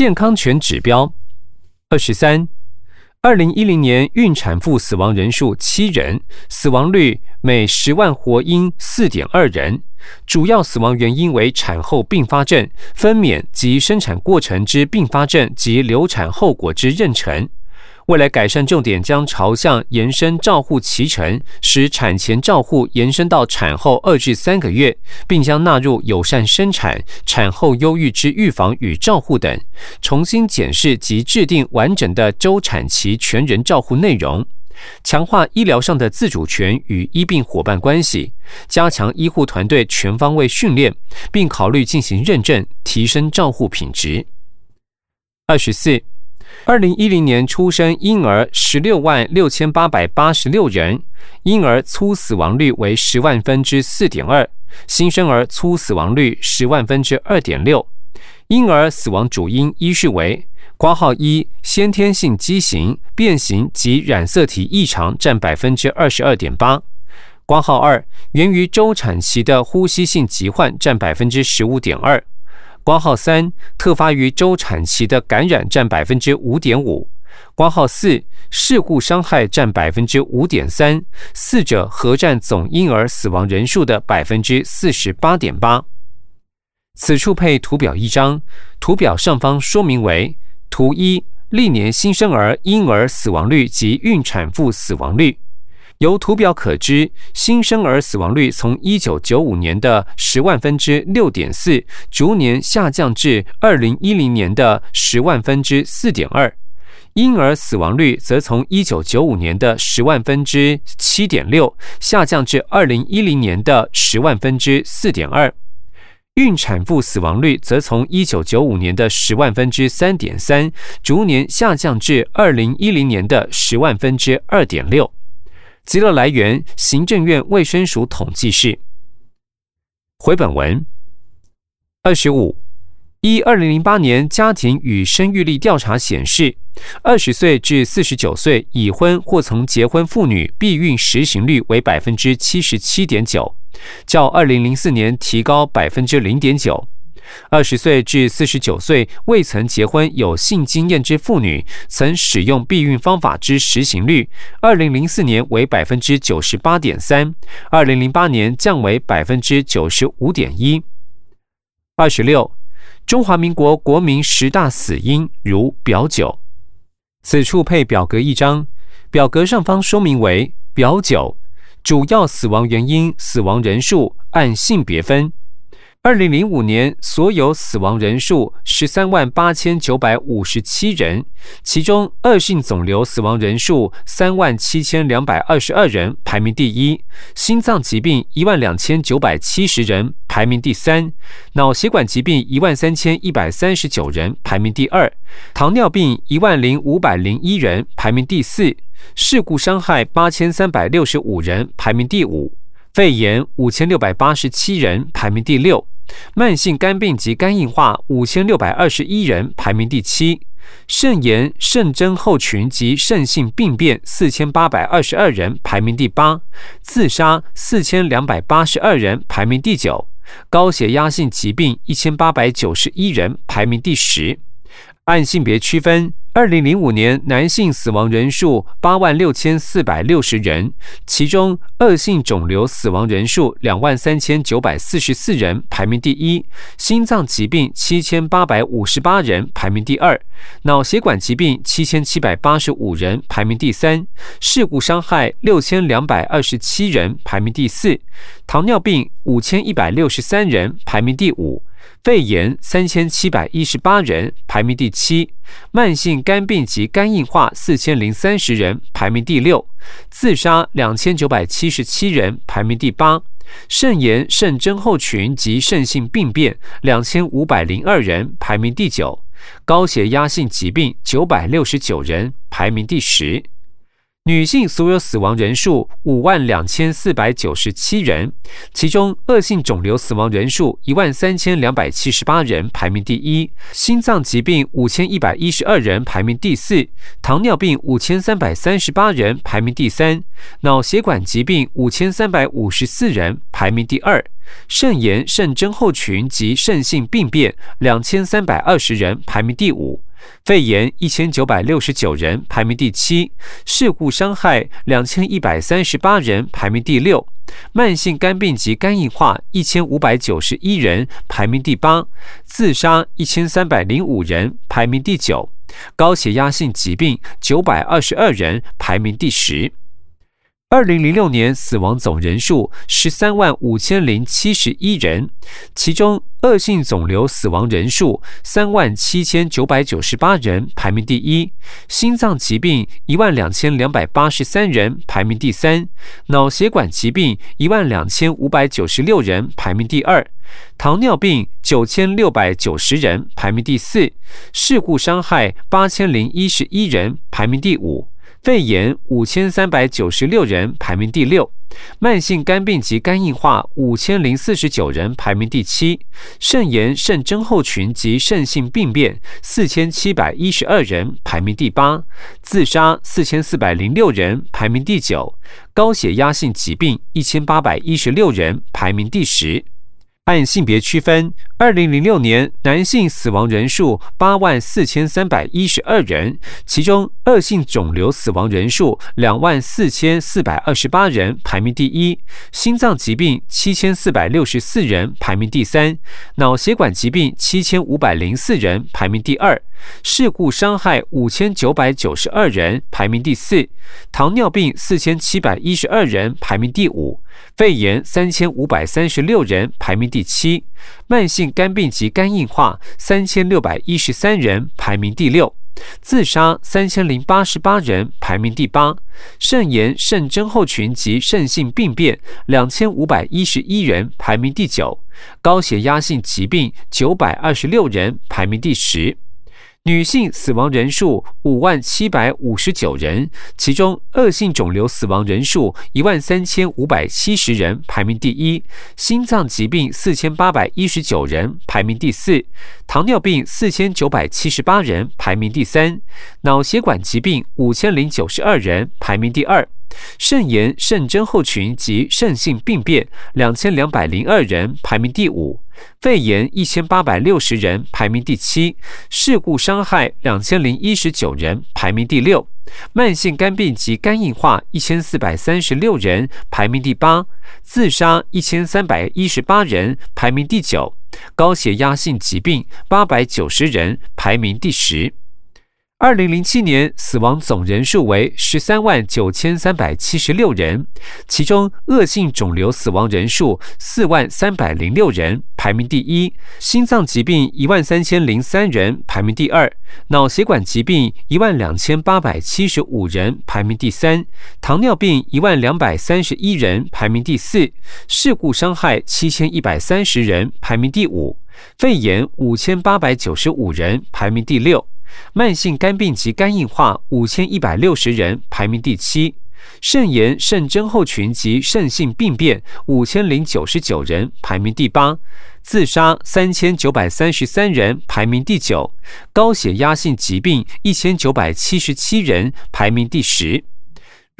健康权指标二十三，二零一零年孕产妇死亡人数七人，死亡率每十万活婴四点二人，主要死亡原因为产后并发症、分娩及生产过程之并发症及流产后果之妊娠。未来改善重点将朝向延伸照护脐程，使产前照护延伸到产后二至三个月，并将纳入友善生产、产后忧郁之预防与照护等，重新检视及制定完整的周产期全人照护内容，强化医疗上的自主权与医病伙伴关系，加强医护团队全方位训练，并考虑进行认证，提升照护品质。二十四。二零一零年出生婴儿十六万六千八百八十六人，婴儿粗死亡率为十万分之四点二，新生儿粗死亡率十万分之二点六。婴儿死亡主因依序为：括号一先天性畸形、变形及染色体异常占百分之二十二点八；括号二源于周产期的呼吸性疾患占百分之十五点二。挂号三，特发于周产期的感染占百分之五点五；挂号四，事故伤害占百分之五点三，四者合占总婴儿死亡人数的百分之四十八点八。此处配图表一张，图表上方说明为图一，历年新生儿婴儿死亡率及孕产妇死亡率。由图表可知，新生儿死亡率从一九九五年的十万分之六点四，逐年下降至二零一零年的十万分之四点二；婴儿死亡率则从一九九五年的十万分之七点六，下降至二零一零年的十万分之四点二；孕产妇死亡率则从一九九五年的十万分之三点三，逐年下降至二零一零年的十万分之二点六。资料来源：行政院卫生署统计室。回本文二十五，一二零零八年家庭与生育力调查显示，二十岁至四十九岁已婚或曾结婚妇女避孕实行率为百分之七十七点九，较二零零四年提高百分之零点九。二十岁至四十九岁未曾结婚有性经验之妇女，曾使用避孕方法之实行率，二零零四年为百分之九十八点三，二零零八年降为百分之九十五点一。二十六，中华民国国民十大死因如表九，此处配表格一张，表格上方说明为表九，主要死亡原因、死亡人数按性别分。二零零五年所有死亡人数十三万八千九百五十七人，其中恶性肿瘤死亡人数三万七千两百二十二人，排名第一；心脏疾病一万两千九百七十人，排名第三；脑血管疾病一万三千一百三十九人，排名第二；糖尿病一万零五百零一人，排名第四；事故伤害八千三百六十五人，排名第五。肺炎五千六百八十七人，排名第六；慢性肝病及肝硬化五千六百二十一人，排名第七；肾炎、肾症候群及肾性病变四千八百二十二人，排名第八；自杀四千两百八十二人，排名第九；高血压性疾病一千八百九十一人，排名第十。按性别区分。二零零五年男性死亡人数八万六千四百六十人，其中恶性肿瘤死亡人数两万三千九百四十四人，排名第一；心脏疾病七千八百五十八人，排名第二；脑血管疾病七千七百八十五人，排名第三；事故伤害六千两百二十七人，排名第四；糖尿病五千一百六十三人，排名第五。肺炎三千七百一十八人，排名第七；慢性肝病及肝硬化四千零三十人，排名第六；自杀两千九百七十七人，排名第八；肾炎、肾症候群及肾性病变两千五百零二人，排名第九；高血压性疾病九百六十九人，排名第十。女性所有死亡人数五万两千四百九十七人，其中恶性肿瘤死亡人数一万三千两百七十八人，排名第一；心脏疾病五千一百一十二人，排名第四；糖尿病五千三百三十八人，排名第三；脑血管疾病五千三百五十四人，排名第二；肾炎、肾症候群及肾性病变两千三百二十人，排名第五。肺炎一千九百六十九人，排名第七；事故伤害两千一百三十八人，排名第六；慢性肝病及肝硬化一千五百九十一人，排名第八；自杀一千三百零五人，排名第九；高血压性疾病九百二十二人，排名第十。二零零六年死亡总人数十三万五千零七十一人，其中恶性肿瘤死亡人数三万七千九百九十八人，排名第一；心脏疾病一万两千两百八十三人，排名第三；脑血管疾病一万两千五百九十六人，排名第二；糖尿病九千六百九十人，排名第四；事故伤害八千零一十一人，排名第五。肺炎五千三百九十六人，排名第六；慢性肝病及肝硬化五千零四十九人，排名第七；肾炎、肾症候群及肾性病变四千七百一十二人，排名第八；自杀四千四百零六人，排名第九；高血压性疾病一千八百一十六人，排名第十。按性别区分，二零零六年男性死亡人数八万四千三百一十二人，其中恶性肿瘤死亡人数两万四千四百二十八人，排名第一；心脏疾病七千四百六十四人，排名第三；脑血管疾病七千五百零四人，排名第二；事故伤害五千九百九十二人，排名第四；糖尿病四千七百一十二人，排名第五。肺炎三千五百三十六人，排名第七；慢性肝病及肝硬化三千六百一十三人，排名第六；自杀三千零八十八人，排名第八；肾炎、肾症候群及肾性病变两千五百一十一人，排名第九；高血压性疾病九百二十六人，排名第十。女性死亡人数五万七百五十九人，其中恶性肿瘤死亡人数一万三千五百七十人，排名第一；心脏疾病四千八百一十九人，排名第四；糖尿病四千九百七十八人，排名第三；脑血管疾病五千零九十二人，排名第二；肾炎、肾症候群及肾性病变两千两百零二人，排名第五。肺炎一千八百六十人，排名第七；事故伤害两千零一十九人，排名第六；慢性肝病及肝硬化一千四百三十六人，排名第八；自杀一千三百一十八人，排名第九；高血压性疾病八百九十人，排名第十。二零零七年死亡总人数为十三万九千三百七十六人，其中恶性肿瘤死亡人数四万三百零六人，排名第一；心脏疾病一万三千零三人，排名第二；脑血管疾病一万两千八百七十五人，排名第三；糖尿病一万两百三十一人，排名第四；事故伤害七千一百三十人，排名第五；肺炎五千八百九十五人，排名第六。慢性肝病及肝硬化五千一百六十人，排名第七；肾炎、肾症候群及肾性病变五千零九十九人，排名第八；自杀三千九百三十三人，排名第九；高血压性疾病一千九百七十七人，排名第十。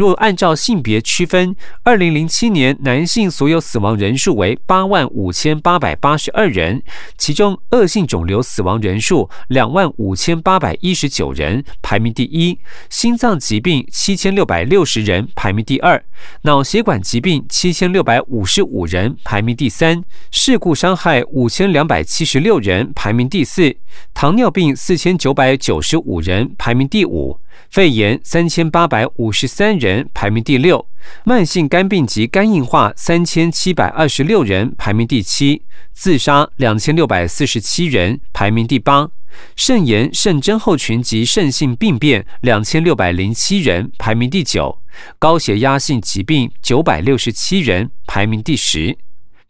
若按照性别区分，二零零七年男性所有死亡人数为八万五千八百八十二人，其中恶性肿瘤死亡人数两万五千八百一十九人，排名第一；心脏疾病七千六百六十人，排名第二；脑血管疾病七千六百五十五人，排名第三；事故伤害五千两百七十六人，排名第四；糖尿病四千九百九十五人，排名第五。肺炎三千八百五十三人，排名第六；慢性肝病及肝硬化三千七百二十六人，排名第七；自杀两千六百四十七人，排名第八；肾炎、肾症候群及肾性病变两千六百零七人，排名第九；高血压性疾病九百六十七人，排名第十。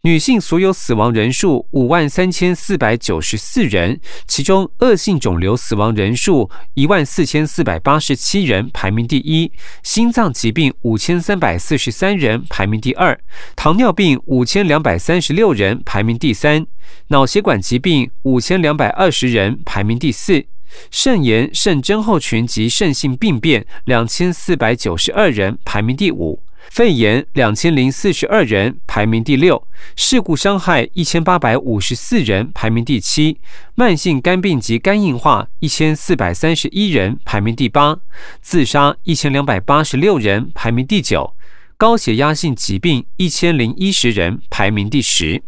女性所有死亡人数五万三千四百九十四人，其中恶性肿瘤死亡人数一万四千四百八十七人，排名第一；心脏疾病五千三百四十三人，排名第二；糖尿病五千两百三十六人，排名第三；脑血管疾病五千两百二十人，排名第四；肾炎、肾症候群及肾性病变两千四百九十二人，排名第五。肺炎两千零四十二人，排名第六；事故伤害一千八百五十四人，排名第七；慢性肝病及肝硬化一千四百三十一人，排名第八；自杀一千两百八十六人，排名第九；高血压性疾病一千零一十人，排名第十。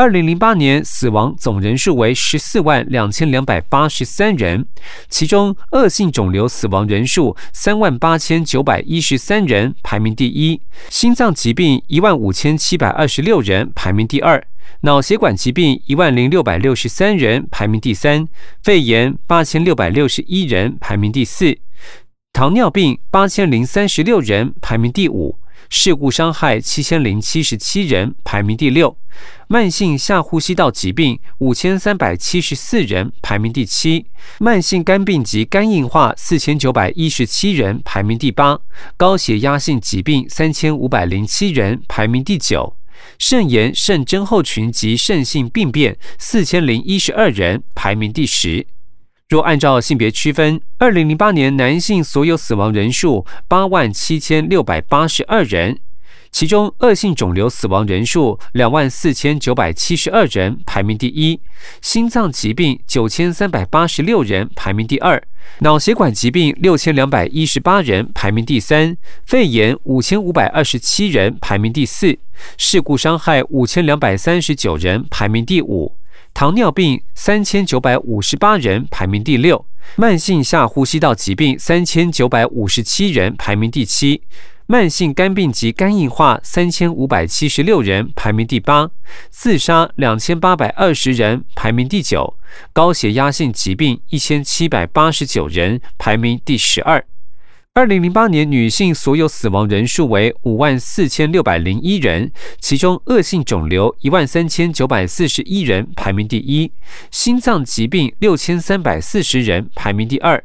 二零零八年死亡总人数为十四万两千两百八十三人，其中恶性肿瘤死亡人数三万八千九百一十三人，排名第一；心脏疾病一万五千七百二十六人，排名第二；脑血管疾病一万零六百六十三人，排名第三；肺炎八千六百六十一人，排名第四；糖尿病八千零三十六人，排名第五。事故伤害七千零七十七人，排名第六；慢性下呼吸道疾病五千三百七十四人，排名第七；慢性肝病及肝硬化四千九百一十七人，排名第八；高血压性疾病三千五百零七人，排名第九；肾炎、肾症候群及肾性病变四千零一十二人，排名第十。若按照性别区分，二零零八年男性所有死亡人数八万七千六百八十二人，其中恶性肿瘤死亡人数两万四千九百七十二人，排名第一；心脏疾病九千三百八十六人，排名第二；脑血管疾病六千两百一十八人，排名第三；肺炎五千五百二十七人，排名第四；事故伤害五千两百三十九人，排名第五。糖尿病三千九百五十八人，排名第六；慢性下呼吸道疾病三千九百五十七人，排名第七；慢性肝病及肝硬化三千五百七十六人，排名第八；自杀两千八百二十人，排名第九；高血压性疾病一千七百八十九人，排名第十二。二零零八年女性所有死亡人数为五万四千六百零一人，其中恶性肿瘤一万三千九百四十一人，排名第一；心脏疾病六千三百四十人，排名第二；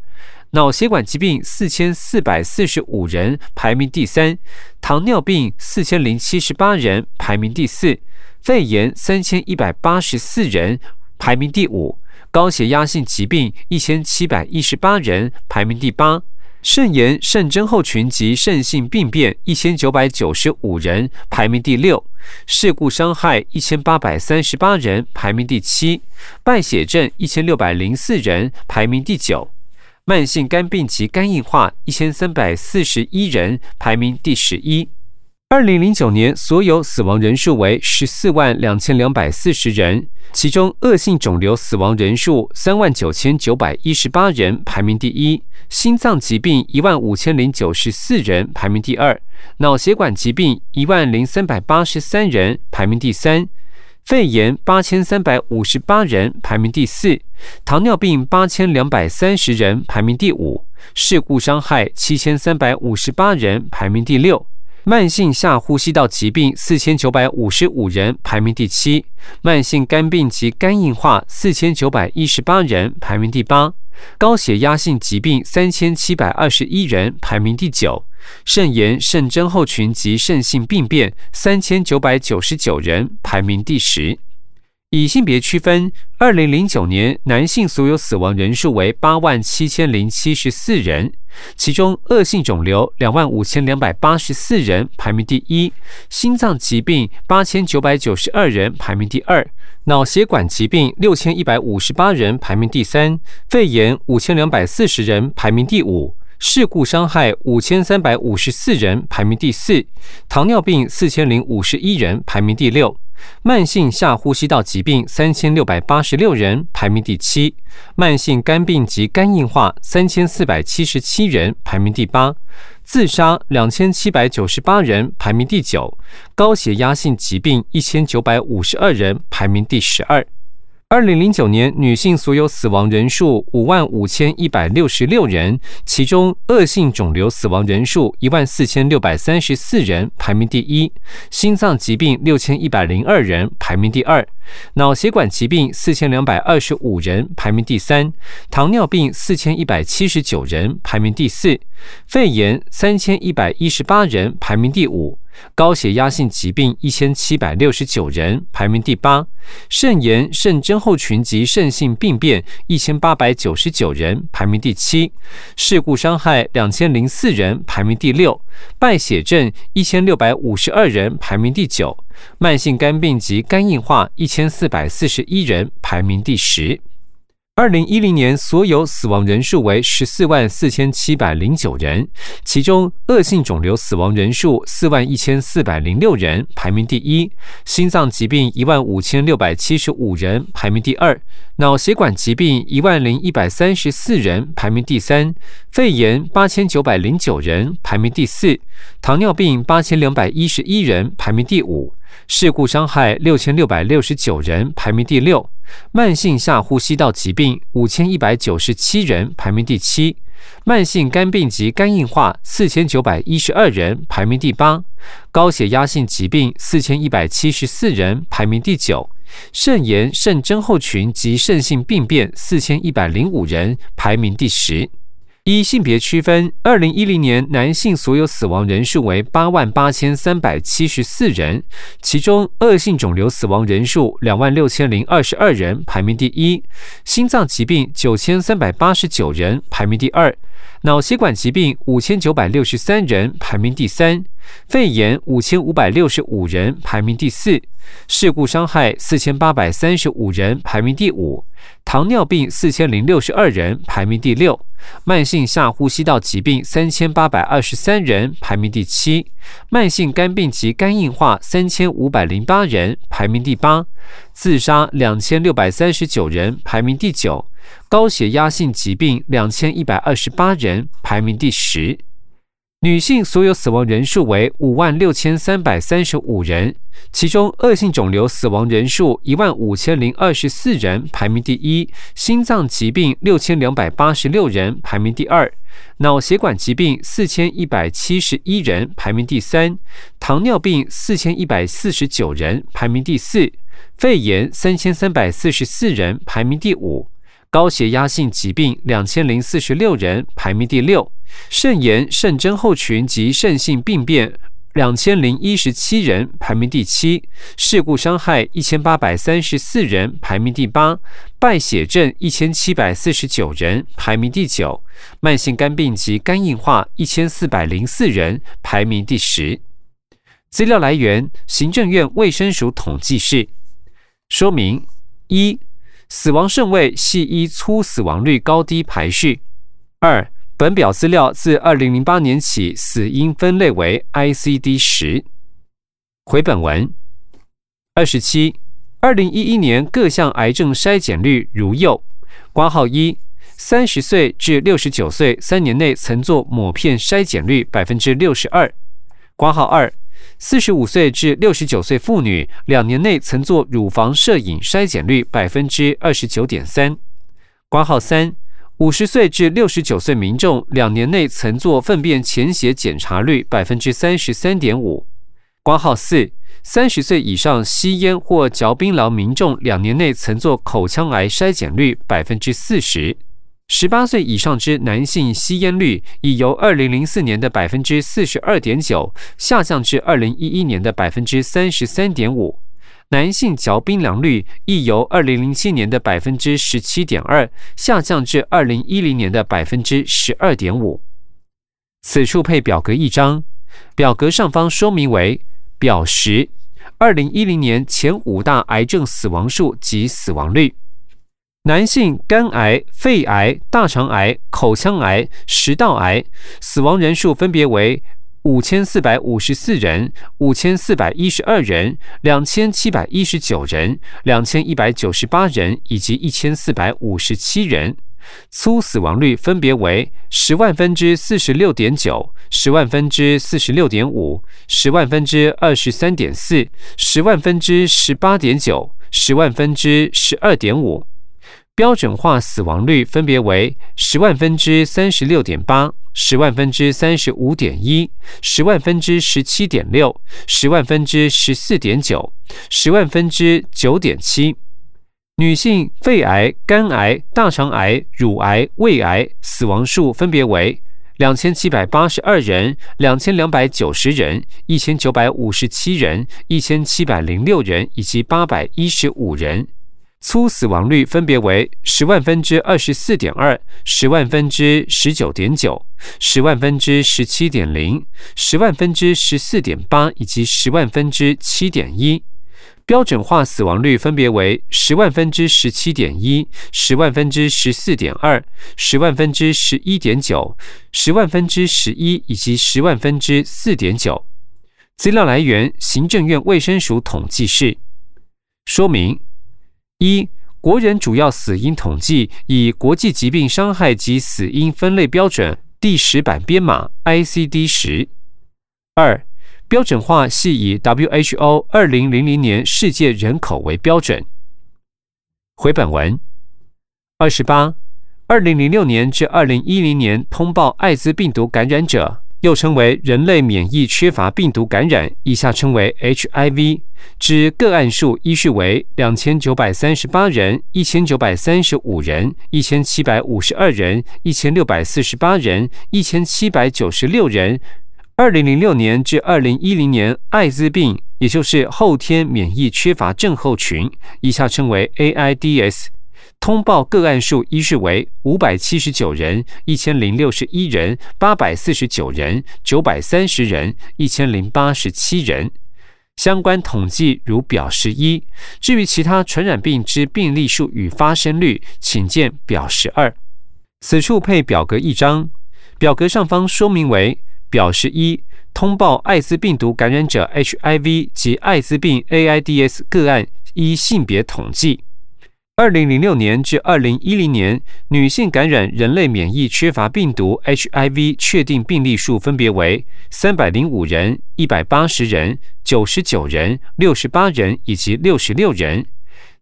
脑血管疾病四千四百四十五人，排名第三；糖尿病四千零七十八人，排名第四；肺炎三千一百八十四人，排名第五；高血压性疾病一千七百一十八人，排名第八。肾炎、肾症候群及肾性病变一千九百九十五人，排名第六；事故伤害一千八百三十八人，排名第七；败血症一千六百零四人，排名第九；慢性肝病及肝硬化一千三百四十一人，排名第十一。二零零九年所有死亡人数为十四万两千两百四十人，其中恶性肿瘤死亡人数三万九千九百一十八人，排名第一；心脏疾病一万五千零九十四人，排名第二；脑血管疾病一万零三百八十三人，排名第三；肺炎八千三百五十八人，排名第四；糖尿病八千两百三十人，排名第五；事故伤害七千三百五十八人，排名第六。慢性下呼吸道疾病四千九百五十五人，排名第七；慢性肝病及肝硬化四千九百一十八人，排名第八；高血压性疾病三千七百二十一人，排名第九；肾炎、肾症候群及肾性病变三千九百九十九人，排名第十。以性别区分，二零零九年男性所有死亡人数为八万七千零七十四人，其中恶性肿瘤两万五千两百八十四人，排名第一；心脏疾病八千九百九十二人，排名第二；脑血管疾病六千一百五十八人，排名第三；肺炎五千两百四十人，排名第五；事故伤害五千三百五十四人，排名第四；糖尿病四千零五十一人，排名第六。慢性下呼吸道疾病三千六百八十六人，排名第七；慢性肝病及肝硬化三千四百七十七人，排名第八；自杀两千七百九十八人，排名第九；高血压性疾病一千九百五十二人，排名第十二。二零零九年，女性所有死亡人数五万五千一百六十六人，其中恶性肿瘤死亡人数一万四千六百三十四人，排名第一；心脏疾病六千一百零二人，排名第二；脑血管疾病四千两百二十五人，排名第三；糖尿病四千一百七十九人，排名第四；肺炎三千一百一十八人，排名第五。高血压性疾病一千七百六十九人，排名第八；肾炎、肾症候群及肾性病变一千八百九十九人，排名第七；事故伤害两千零四人，排名第六；败血症一千六百五十二人，排名第九；慢性肝病及肝硬化一千四百四十一人，排名第十。二零一零年所有死亡人数为十四万四千七百零九人，其中恶性肿瘤死亡人数四万一千四百零六人，排名第一；心脏疾病一万五千六百七十五人，排名第二；脑血管疾病一万零一百三十四人，排名第三；肺炎八千九百零九人，排名第四；糖尿病八千两百一十一人，排名第五。事故伤害六千六百六十九人，排名第六；慢性下呼吸道疾病五千一百九十七人，排名第七；慢性肝病及肝硬化四千九百一十二人，排名第八；高血压性疾病四千一百七十四人，排名第九；肾炎、肾症候群及肾性病变四千一百零五人，排名第十。一性别区分，二零一零年男性所有死亡人数为八万八千三百七十四人，其中恶性肿瘤死亡人数两万六千零二十二人，排名第一；心脏疾病九千三百八十九人，排名第二；脑血管疾病五千九百六十三人，排名第三；肺炎五千五百六十五人，排名第四；事故伤害四千八百三十五人，排名第五。糖尿病四千零六十二人，排名第六；慢性下呼吸道疾病三千八百二十三人，排名第七；慢性肝病及肝硬化三千五百零八人，排名第八；自杀两千六百三十九人，排名第九；高血压性疾病两千一百二十八人，排名第十。女性所有死亡人数为五万六千三百三十五人，其中恶性肿瘤死亡人数一万五千零二十四人，排名第一；心脏疾病六千两百八十六人，排名第二；脑血管疾病四千一百七十一人，排名第三；糖尿病四千一百四十九人，排名第四；肺炎三千三百四十四人，排名第五。高血压性疾病两千零四十六人，排名第六；肾炎、肾症候群及肾性病变两千零一十七人，排名第七；事故伤害一千八百三十四人，排名第八；败血症一千七百四十九人，排名第九；慢性肝病及肝硬化一千四百零四人，排名第十。资料来源：行政院卫生署统计室。说明一。死亡顺位系依粗死亡率高低排序。二，本表资料自二零零八年起死因分类为 ICD 十。回本文二十七，二零一一年各项癌症筛检率如右：挂号一，三十岁至六十九岁三年内曾做抹片筛检率百分之六十二；挂号二。四十五岁至六十九岁妇女两年内曾做乳房摄影筛检率百分之二十九点三。挂号三，五十岁至六十九岁民众两年内曾做粪便潜血检查率百分之三十三点五。挂号四，三十岁以上吸烟或嚼槟榔民众两年内曾做口腔癌筛检率百分之四十。十八岁以上之男性吸烟率已由二零零四年的百分之四十二点九下降至二零一一年的百分之三十三点五，男性嚼槟榔率亦由二零零七年的百分之十七点二下降至二零一零年的百分之十二点五。此处配表格一张，表格上方说明为表十，二零一零年前五大癌症死亡数及死亡率。男性肝癌、肺癌、大肠癌、口腔癌、食道癌死亡人数分别为五千四百五十四人、五千四百一十二人、两千七百一十九人、两千一百九十八人以及一千四百五十七人。粗死亡率分别为十万分之四十六点九、十万分之四十六点五、十万分之二十三点四、十万分之十八点九。十万分之十二点五。标准化死亡率分别为十万分之三十六点八、十万分之三十五点一、十万分之十七点六、十万分之十四点九、十万分之九点七。女性肺癌、肝癌、大肠癌、乳癌、胃癌死亡数分别为两千七百八十二人、两千两百九十人、一千九百五十七人、一千七百零六人以及八百一十五人。粗死亡率分别为十万分之二十四点二、十万分之十九点九、十万分之十七点零、十万分之十四点八以及十万分之七点一。标准化死亡率分别为十万分之十七点一、十万分之十四点二、十万分之十一点九、十万分之十一以及十万分之四点九。资料来源：行政院卫生署统计室。说明。一国人主要死因统计以国际疾病伤害及死因分类标准第十版编码 ICD 十。二标准化系以 WHO 二零零零年世界人口为标准。回本文二十八，二零零六年至二零一零年通报艾滋病毒感染者。又称为人类免疫缺乏病毒感染，以下称为 HIV，之个案数依序为两千九百三十八人、一千九百三十五人、一千七百五十二人、一千六百四十八人、一千七百九十六人。二零零六年至二零一零年艾滋病，也就是后天免疫缺乏症候群，以下称为 AIDS。通报个案数依序为五百七十九人、一千零六十一人、八百四十九人、九百三十人、一千零八十七人。相关统计如表十一。至于其他传染病之病例数与发生率，请见表十二。此处配表格一张，表格上方说明为表十一，通报艾滋病毒感染者 HIV 及艾滋病 AIDS 个案依性别统计。二零零六年至二零一零年，女性感染人类免疫缺乏病毒 HIV 确定病例数分别为三百零五人、一百八十人、九十九人、六十八人以及六十六人。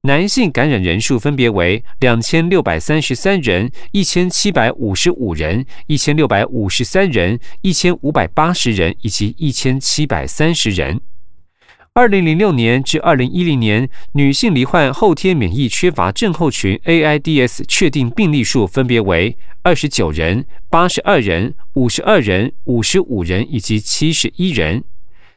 男性感染人数分别为两千六百三十三人、一千七百五十五人、一千六百五十三人、一千五百八十人以及一千七百三十人。二零零六年至二零一零年，女性罹患后天免疫缺乏症候群 （AIDS） 确定病例数分别为二十九人、八十二人、五十二人、五十五人以及七十一人。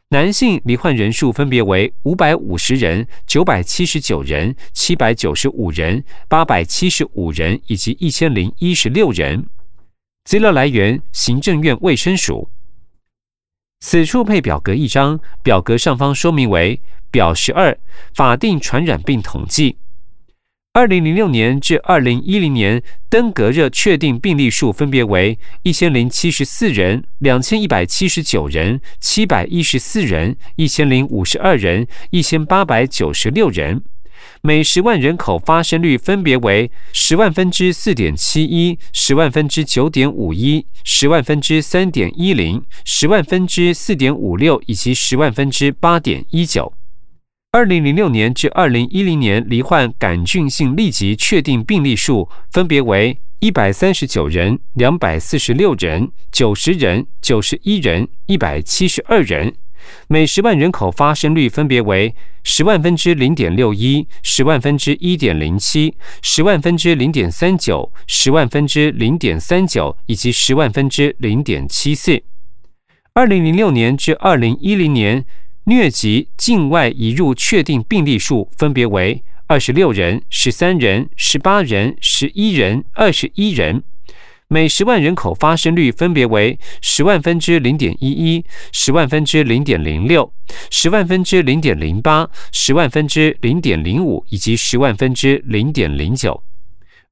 男性罹患人数分别为五百五十人、九百七十九人、七百九十五人、八百七十五人以及一千零一十六人。资料来源：行政院卫生署。此处配表格一张，表格上方说明为表十二，法定传染病统计。二零零六年至二零一零年登革热确定病例数分别为一千零七十四人、两千一百七十九人、七百一十四人、一千零五十二人、一千八百九十六人。每十万人口发生率分别为十万分之四点七一、十万分之九点五一、十万分之三点一零、十万分之四点五六以及十万分之八点一九。二零零六年至二零一零年罹患杆菌性痢疾确定病例数分别为一百三十九人、两百四十六人、九十人、九十一人、一百七十二人。每十万人口发生率分别为十万分之零点六一、十万分之一点零七、十万分之零点三九、十万分之零点三九以及十万分之零点七四。二零零六年至二零一零年，疟疾境外移入确定病例数分别为二十六人、十三人、十八人、十一人、二十一人。每十万人口发生率分别为十万分之零点一一、十万分之零点零六、十万分之零点零八、十万分之零点零五以及十万分之零点零九。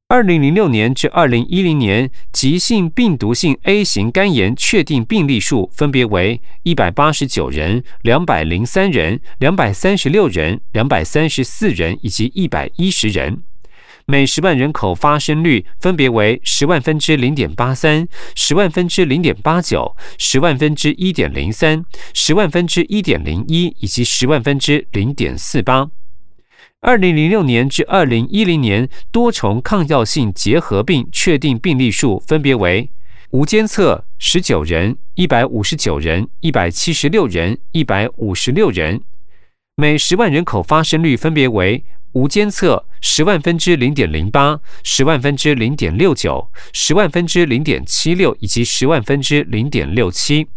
二零零六年至二零一零年，急性病毒性 A 型肝炎确定病例数分别为一百八十九人、两百零三人、两百三十六人、两百三十四人以及一百一十人。每十万人口发生率分别为十万分之零点八三、十万分之零点八九、十万分之一点零三、十万分之一点零一以及十万分之零点四八。二零零六年至二零一零年多重抗药性结核病确定病例数分别为无监测十九人、一百五十九人、一百七十六人、一百五十六人，每十万人口发生率分别为无监测十万分之零点零八、十万分之零点六九、十万分之零点七六以及十万分之零点六七。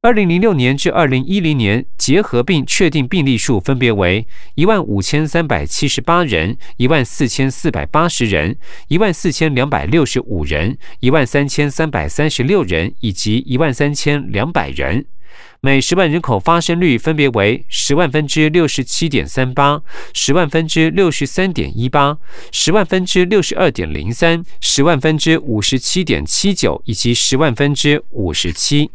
二零零六年至二零一零年结核病确定病例数分别为一万五千三百七十八人、一万四千四百八十人、一万四千两百六十五人、一万三千三百三十六人以及一万三千两百人，每十万人口发生率分别为十万分之六十七点三八、十万分之六十三点一八、十万分之六十二点零三、十万分之五十七点七九以及十万分之五十七。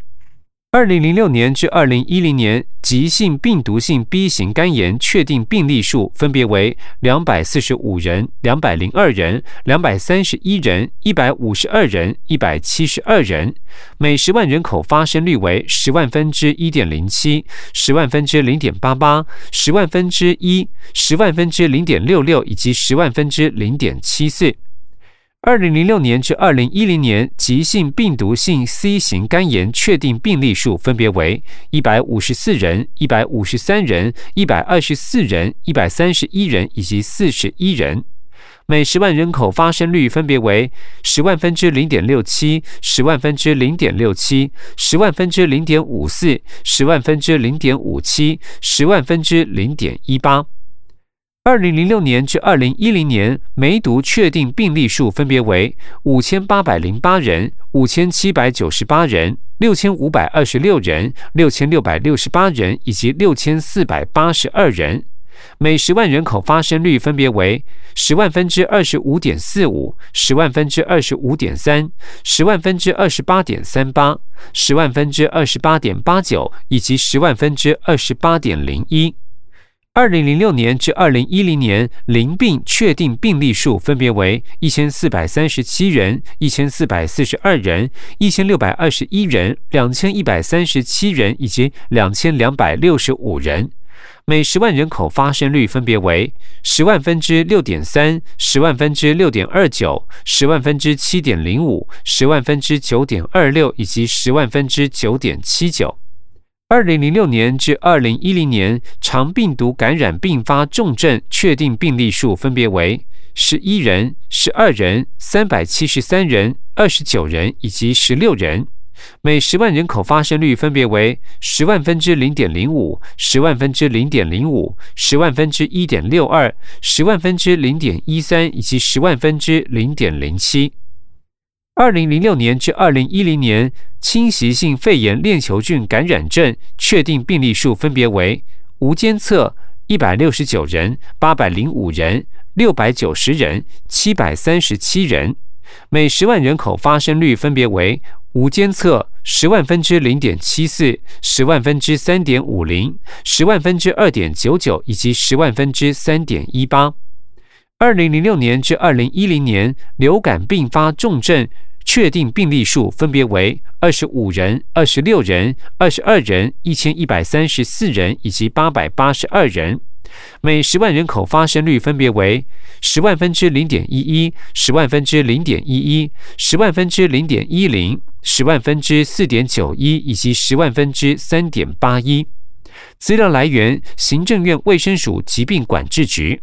二零零六年至二零一零年，急性病毒性 B 型肝炎确定病例数分别为两百四十五人、两百零二人、两百三十一人、一百五十二人、一百七十二人，每十万人口发生率为十万分之一点零七、十万分之零点八八、十万分之一、十万分之零点六六以及十万分之零点七四。二零零六年至二零一零年，急性病毒性 C 型肝炎确定病例数分别为一百五十四人、一百五十三人、一百二十四人、一百三十一人以及四十一人，每十万人口发生率分别为十万分之零点六七、十万分之零点六七、十万分之零点五四、十万分之零点五七、十万分之零点一八。二零零六年至二零一零年，梅毒确定病例数分别为五千八百零八人、五千七百九十八人、六千五百二十六人、六千六百六十八人以及六千四百八十二人，每十万人口发生率分别为十万分之二十五点四五、十万分之二十五点三、十万分之二十八点三八、十万分之二十八点八九以及十万分之二十八点零一。二零零六年至二零一零年，淋病确定病例数分别为一千四百三十七人、一千四百四十二人、一千六百二十一人、两千一百三十七人以及两千两百六十五人，每十万人口发生率分别为十万分之六点三、十万分之六点二九、十万分之七点零五、十万分之九点二六以及十万分之九点七九。二零零六年至二零一零年，肠病毒感染并发重症确定病例数分别为十一人、十二人、三百七十三人、二十九人以及十六人，每十万人口发生率分别为十万分之零点零五、十万分之零点零五、十万分之一点六二、十万分之零点一三以及十万分之零点零七。二零零六年至二零一零年，侵袭性肺炎链球菌感染症确定病例数分别为无监测一百六十九人、八百零五人、六百九十人、七百三十七人，每十万人口发生率分别为无监测十万分之零点七四、十万分之三点五零、十万分之二点九九以及十万分之三点一八。二零零六年至二零一零年，流感并发重症确定病例数分别为二十五人、二十六人、二十二人、一千一百三十四人以及八百八十二人，每十万人口发生率分别为十万分之零点一一、十万分之零点一一、十万分之零点一零、十万分之四点九一以及十万分之三点八一。资料来源：行政院卫生署疾病管制局。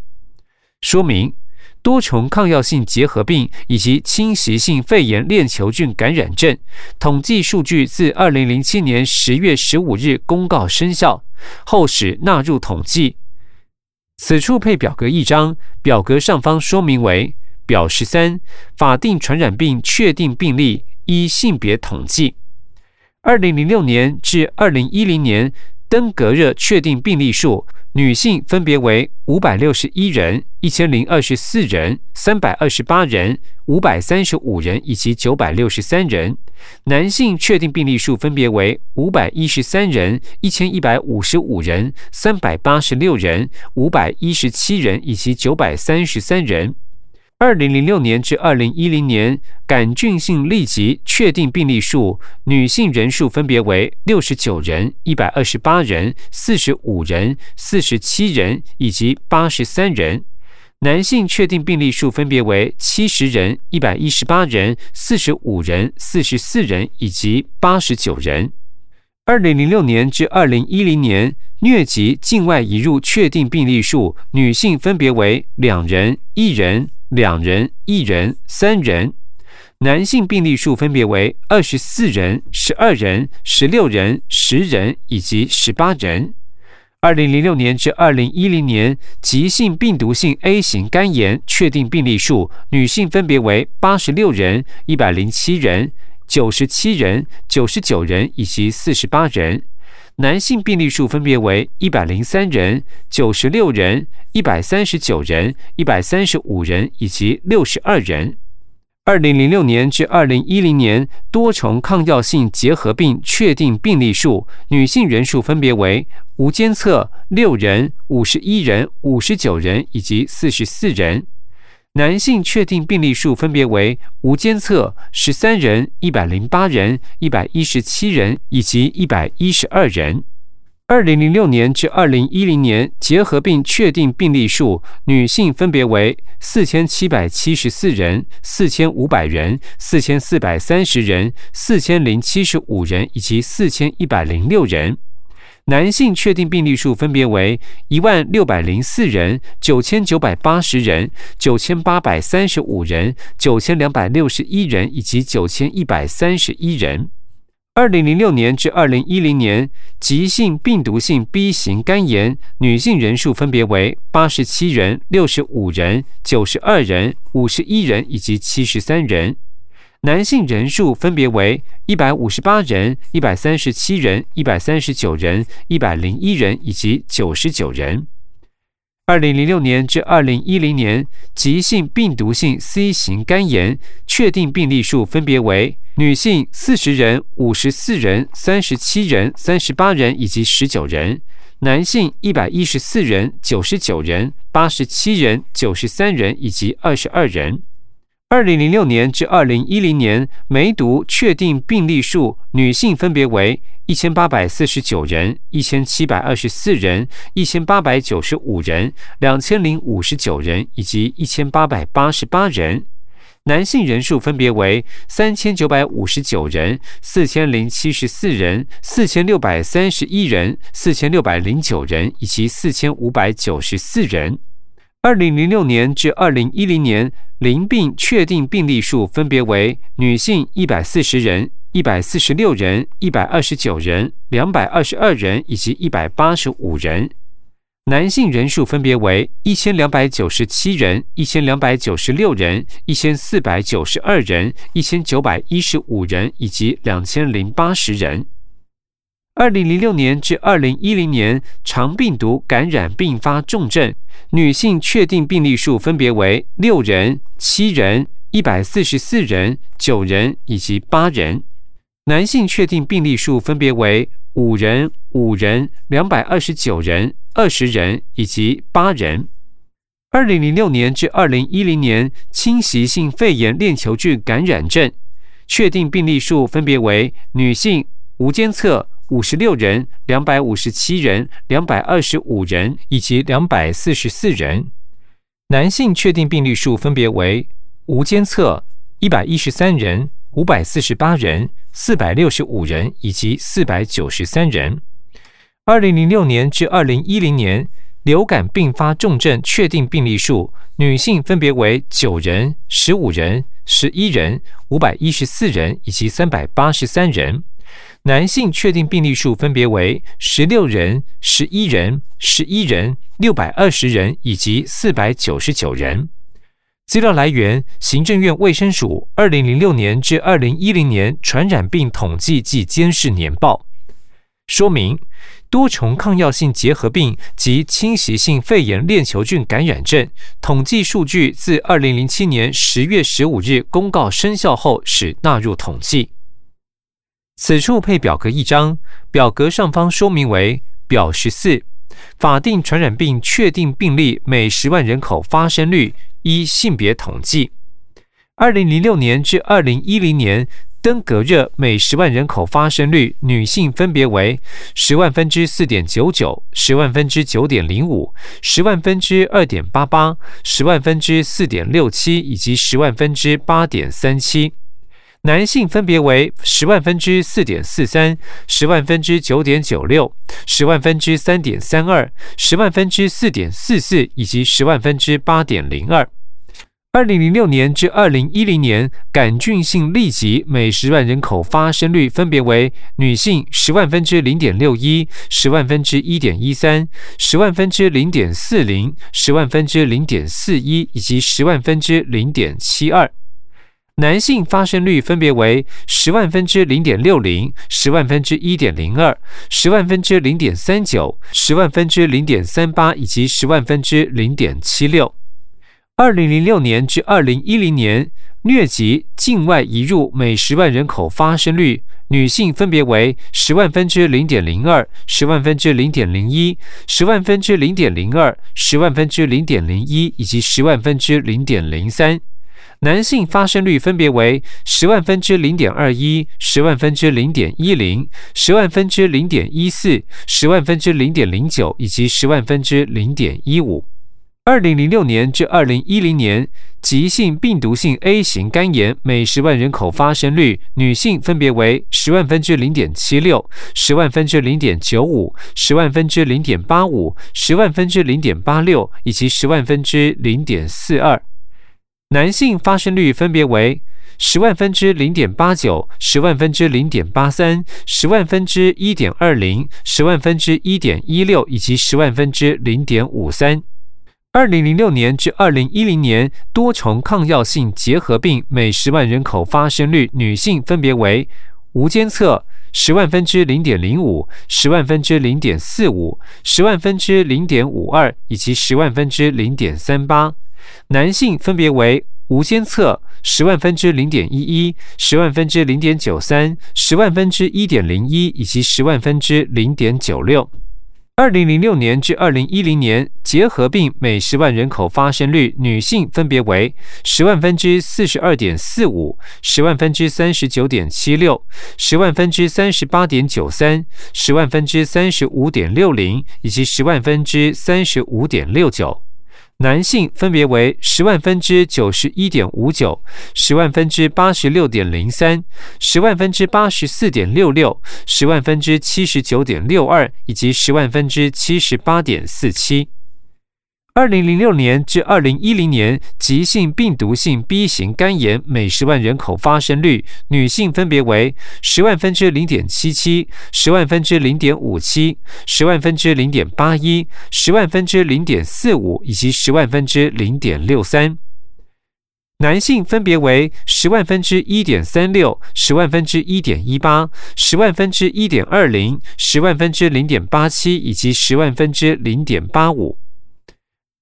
说明多重抗药性结核病以及侵袭性肺炎链球菌感染症统计数据自二零零七年十月十五日公告生效后，始纳入统计。此处配表格一张，表格上方说明为表十三：法定传染病确定病例依性别统计，二零零六年至二零一零年登革热确定病例数。女性分别为五百六十一人、一千零二十四人、三百二十八人、五百三十五人以及九百六十三人；男性确定病例数分别为五百一十三人、一千一百五十五人、三百八十六人、五百一十七人以及九百三十三人。二零零六年至二零一零年杆菌性痢疾确定病例数，女性人数分别为六十九人、一百二十八人、四十五人、四十七人以及八十三人；男性确定病例数分别为七十人、一百一十八人、四十五人、四十四人以及八十九人。二零零六年至二零一零年疟疾境外移入确定病例数，女性分别为两人、一人。两人、一人、三人，男性病例数分别为二十四人、十二人、十六人、十人以及十八人。二零零六年至二零一零年急性病毒性 A 型肝炎确定病例数，女性分别为八十六人、一百零七人、九十七人、九十九人以及四十八人。男性病例数分别为一百零三人、九十六人、一百三十九人、一百三十五人以及六十二人。二零零六年至二零一零年多重抗药性结核病确定病例数，女性人数分别为无监测六人、五十一人、五十九人以及四十四人。男性确定病例数分别为无监测十三人、一百零八人、一百一十七人以及一百一十二人。二零零六年至二零一零年结核病确定病例数，女性分别为四千七百七十四人、四千五百人、四千四百三十人、四千零七十五人以及四千一百零六人。男性确定病例数分别为一万六百零四人、九千九百八十人、九千八百三十五人、九千两百六十一人以及九千一百三十一人。二零零六年至二零一零年急性病毒性 B 型肝炎女性人数分别为八十七人、六十五人、九十二人、五十一人以及七十三人。男性人数分别为一百五十八人、一百三十七人、一百三十九人、一百零一人以及九十九人。二零零六年至二零一零年急性病毒性 C 型肝炎确定病例数分别为女性四十人、五十四人、三十七人、三十八人以及十九人；男性一百一十四人、九十九人、八十七人、九十三人以及二十二人。二零零六年至二零一零年梅毒确定病例数，女性分别为一千八百四十九人、一千七百二十四人、一千八百九十五人、两千零五十九人以及一千八百八十八人；男性人数分别为三千九百五十九人、四千零七十四人、四千六百三十一人、四千六百零九人以及四千五百九十四人。二零零六年至二零一零年，淋病确定病例数分别为女性一百四十人、一百四十六人、一百二十九人、两百二十二人以及一百八十五人；男性人数分别为一千两百九十七人、一千两百九十六人、一千四百九十二人、一千九百一十五人以及两千零八十人。二零零六年至二零一零年肠病毒感染并发重症女性确定病例数分别为六人、七人、一百四十四人、九人以及八人；男性确定病例数分别为五人、五人、两百二十九人、二十人以及八人。二零零六年至二零一零年侵袭性肺炎链球菌感染症确定病例数分别为女性无监测。五十六人、两百五十七人、两百二十五人以及两百四十四人。男性确定病例数分别为无监测一百一十三人、五百四十八人、四百六十五人以及四百九十三人。二零零六年至二零一零年流感并发重症确定病例数，女性分别为九人、十五人、十一人、五百一十四人以及三百八十三人。男性确定病例数分别为十六人、十一人、十一人、六百二十人以及四百九十九人。资料来源：行政院卫生署二零零六年至二零一零年传染病统计暨监视年报。说明：多重抗药性结核病及侵袭性肺炎链球菌感染症统计数据自二零零七年十月十五日公告生效后，始纳入统计。此处配表格一张，表格上方说明为表十四，法定传染病确定病例每十万人口发生率依性别统计。二零零六年至二零一零年。登革热每十万人口发生率，女性分别为十万分之四点九九、十万分之九点零五、十万分之二点八八、十万分之四点六七以及十万分之八点三七；男性分别为十万分之四点四三、十万分之九点九六、十万分之三点三二、十万分之四点四四以及十万分之八点零二。二零零六年至二零一零年，杆菌性痢疾每十万人口发生率分别为女性十万分之零点六一、十万分之一点一三、十万分之零点四零、十万分之零点四一以及十万分之零点七二；男性发生率分别为十万分之零点六零、十万分之一点零二、十万分之零点三九、十万分之零点三八以及十万分之零点七六。二零零六年至二零一零年，疟疾境外移入每十万人口发生率，女性分别为十万分之零点零二、十万分之零点零一、十万分之零点零二、十万分之零点零一以及十万分之零点零三；男性发生率分别为十万分之零点二一、十万分之零点一零、十万分之零点一四、十万分之零点零九以及十万分之零点一五。二零零六年至二零一零年，急性病毒性 A 型肝炎每十万人口发生率，女性分别为十万分之零点七六、十万分之零点九五、十万分之零点八五、十万分之零点八六以及十万分之零点四二；男性发生率分别为十万分之零点八九、十万分之零点八三、十万分之一点二零、十万分之一点一六以及十万分之零点五三。二零零六年至二零一零年，多重抗药性结核病每十万人口发生率，女性分别为无监测十万分之零点零五、十万分之零点四五、十万分之零点五二以及十万分之零点三八；男性分别为无监测十万分之零点一一、十万分之零点九三、十万分之一点零一以及十万分之零点九六。二零零六年至二零一零年，结核病每十万人口发生率，女性分别为十万分之四十二点四五、十万分之三十九点七六、十万分之三十八点九三、十万分之三十五点六零以及十万分之三十五点六九。男性分别为十万分之九十一点五九、十万分之八十六点零三、十万分之八十四点六六、十万分之七十九点六二以及十万分之七十八点四七。二零零六年至二零一零年，急性病毒性 B 型肝炎每十万人口发生率，女性分别为十万分之零点七七、十万分之零点五七、十万分之零点八一、十万分之零点四五以及十万分之零点六三；男性分别为十万分之一点三六、十万分之一点一八、十万分之一点二零、十万分之零点八七以及十万分之零点八五。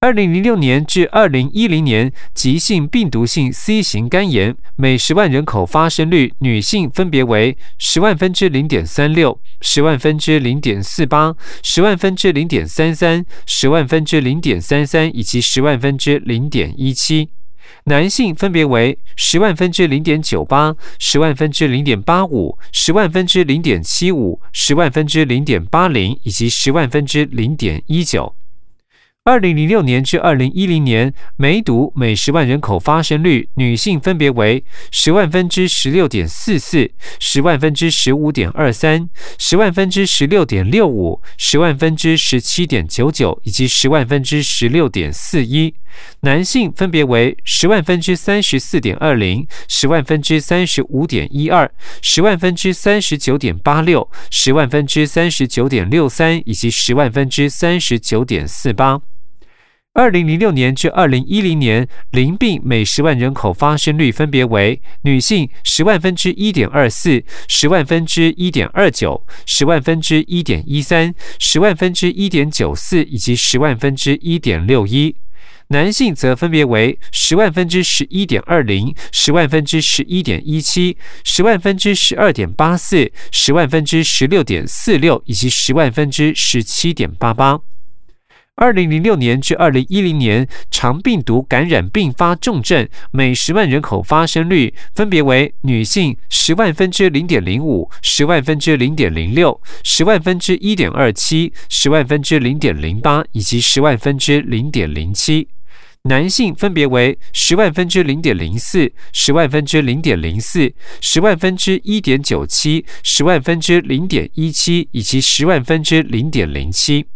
二零零六年至二零一零年，急性病毒性 C 型肝炎每十万人口发生率，女性分别为十万分之零点三六、十万分之零点四八、十万分之零点三三、十万分之零点三三以及十万分之零点一七；男性分别为十万分之零点九八、十万分之零点八五、十万分之零点七五、十万分之零点八零以及十万分之零点一九。二零零六年至二零一零年，梅毒每十万人口发生率，女性分别为十万分之十六点四四、十万分之十五点二三、十万分之十六点六五、十万分之十七点九九以及十万分之十六点四一；男性分别为十万分之三十四点二零、十万分之三十五点一二、十万分之三十九点八六、十万分之三十九点六三以及十万分之三十九点四八。二零零六年至二零一零年，淋病每十万人口发生率分别为：女性十万分之一点二四、十万分之一点二九、十万分之一点一三、十万分之一点九四以及十万分之一点六一；男性则分别为十万分之十一点二零、十万分之十一点一七、十万分之十二点八四、十万分之十六点四六以及十万分之十七点八八。二零零六年至二零一零年，肠病毒感染并发重症每十万人口发生率分别为女性十万分之零点零五、十万分之零点零六、十万分之一点二七、十万分之零点零八以及十万分之零点零七；男性分别为十万分之零点零四、十万分之零点零四、十万分之一点九七、十万分之零点一七以及十万分之零点零七。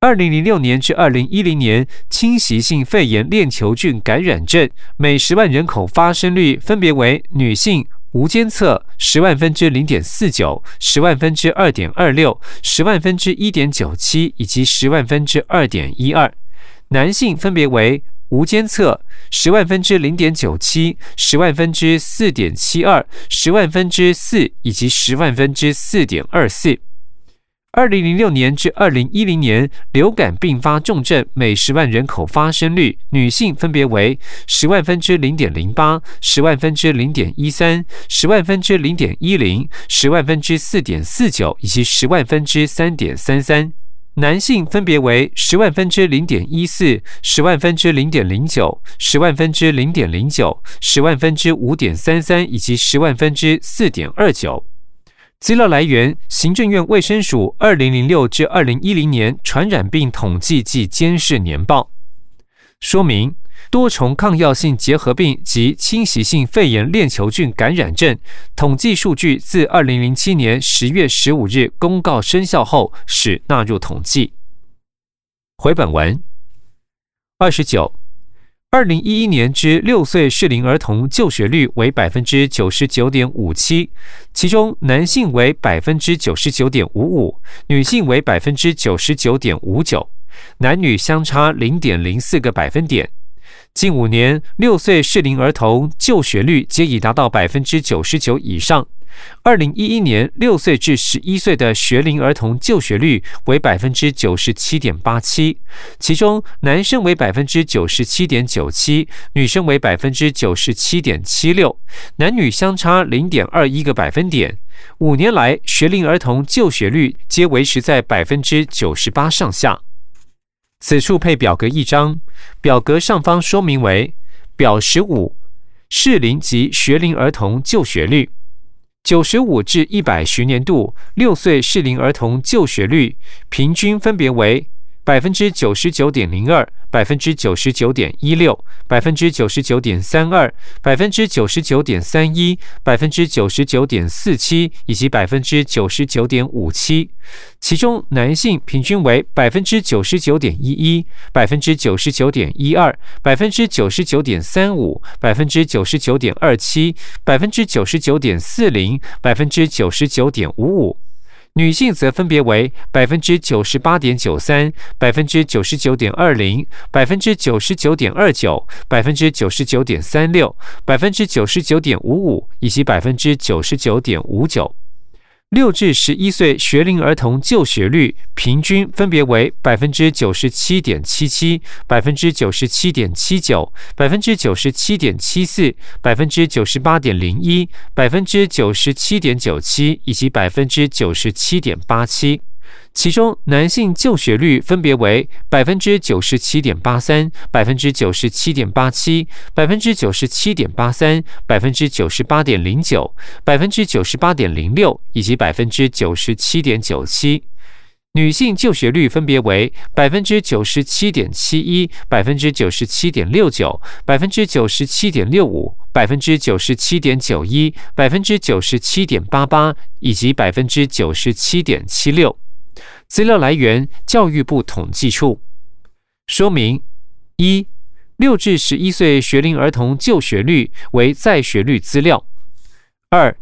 二零零六年至二零一零年，侵袭性肺炎链球菌感染症每十万人口发生率分别为女性无监测十万分之零点四九、十万分之二点二六、十万分之一点九七以及十万分之二点一二；男性分别为无监测十万分之零点九七、十万分之四点七二、十万分之四以及十万分之四点二四。二零零六年至二零一零年，流感并发重症每十万人口发生率，女性分别为十万分之零点零八、十万分之零点一三、十万分之零点一零、十万分之四点四九以及十万分之三点三三；男性分别为十万分之零点一四、十万分之零点零九、十万分之零点零九、十万分之五点三三以及十万分之四点二九。资料来源：行政院卫生署二零零六至二零一零年传染病统计暨监视年报。说明：多重抗药性结核病及侵袭性肺炎链球菌感染症统计数据自二零零七年十月十五日公告生效后，始纳入统计。回本文二十九。二零一一年之六岁适龄儿童就学率为百分之九十九点五七，其中男性为百分之九十九点五五，女性为百分之九十九点五九，男女相差零点零四个百分点。近五年，六岁适龄儿童就学率皆已达到百分之九十九以上。二零一一年，六岁至十一岁的学龄儿童就学率为百分之九十七点八七，其中男生为百分之九十七点九七，女生为百分之九十七点七六，男女相差零点二一个百分点。五年来，学龄儿童就学率皆维持在百分之九十八上下。此处配表格一张，表格上方说明为表十五，适龄及学龄儿童就学率。九十五至一百学年度六岁适龄儿童就学率平均分别为百分之九十九点零二、百分之九十九点一六、百分之九十九点三二、百分之九十九点三一、百分之九十九点四七以及百分之九十九点五七。其中男性平均为百分之九十九点一一、百分之九十九点一二、百分之九十九点三五、百分之九十九点二七、百分之九十九点四零、百分之九十九点五五；女性则分别为百分之九十八点九三、百分之九十九点二零、百分之九十九点二九、百分之九十九点三六、百分之九十九点五五以及百分之九十九点五九。六至十一岁学龄儿童就学率平均分别为百分之九十七点七七、百分之九十七点七九、百分之九十七点七四、百分之九十八点零一、百分之九十七点九七以及百分之九十七点八七。其中，男性就学率分别为百分之九十七点八三、百分之九十七点八七、百分之九十七点八三、百分之九十八点零九、百分之九十八点零六以及百分之九十七点九七；女性就学率分别为百分之九十七点七一、百分之九十七点六九、百分之九十七点六五、百分之九十七点九一、百分之九十七点八八以及百分之九十七点七六。资料来源：教育部统计处。说明：一、六至十一岁学龄儿童就学率为在学率资料。二、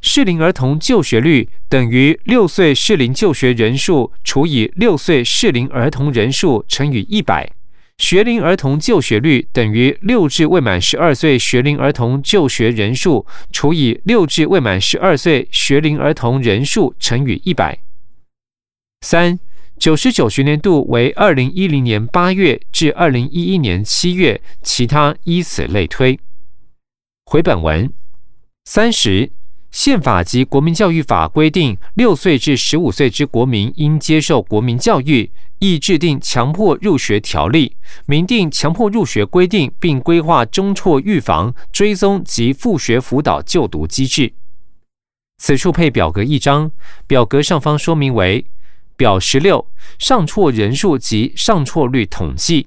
适龄儿童就学率等于六岁适龄就学人数除以六岁适龄儿童人数乘以一百。学龄儿童就学率等于六至未满十二岁学龄儿童就学人数除以六至未满十二岁学龄儿童人数乘以一百。三九十九学年度为二零一零年八月至二零一一年七月，其他依此类推。回本文三十宪法及国民教育法规定，六岁至十五岁之国民应接受国民教育，亦制定强迫入学条例，明定强迫入学规定，并规划中辍预防、追踪及复学辅导就读机制。此处配表格一张，表格上方说明为表十六上错人数及上错率统计。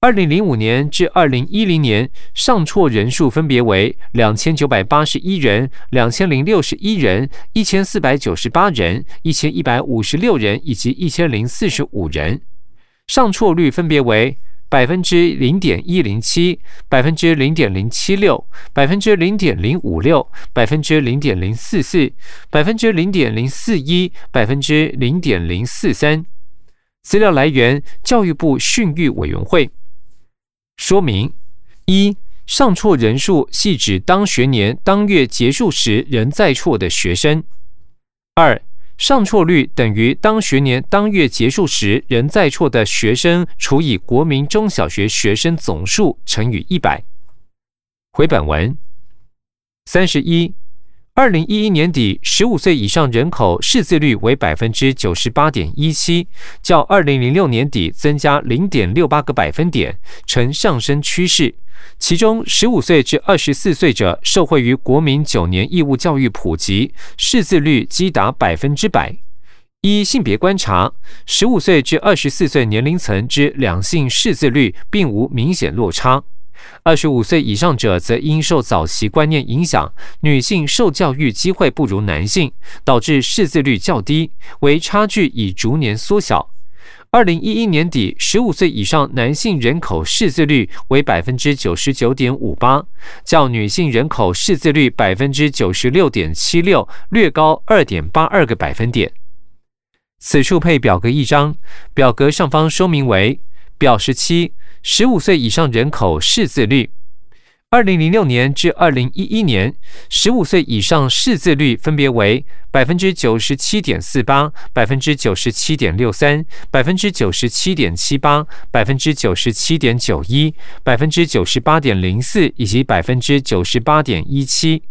二零零五年至二零一零年上错人数分别为两千九百八十一人、两千零六十一人、一千四百九十八人、一千一百五十六人以及一千零四十五人，上错率分别为百分之零点一零七、百分之零点零七六、百分之零点零五六、百分之零点零四四、百分之零点零四一、百分之零点零四三。资料来源：教育部训育委员会。说明：一、上辍人数系指当学年当月结束时仍在辍的学生；二、上错率等于当学年当月结束时仍在错的学生除以国民中小学学生总数乘以一百。回本文三十一。二零一一年底，十五岁以上人口识字率为百分之九十八点一七，较二零零六年底增加零点六八个百分点，呈上升趋势。其中，十五岁至二十四岁者受惠于国民九年义务教育普及，识字率基达百分之百。依性别观察，十五岁至二十四岁年龄层之两性识字率并无明显落差。二十五岁以上者则因受早期观念影响，女性受教育机会不如男性，导致识字率较低，为差距已逐年缩小。二零一一年底，十五岁以上男性人口识字率为百分之九十九点五八，较女性人口识字率百分之九十六点七六略高二点八二个百分点。此处配表格一张，表格上方说明为表十七。十五岁以上人口识字率，二零零六年至二零一一年，十五岁以上识字率分别为百分之九十七点四八、百分之九十七点六三、百分之九十七点七八、百分之九十七点九一、百分之九十八点零四以及百分之九十八点一七。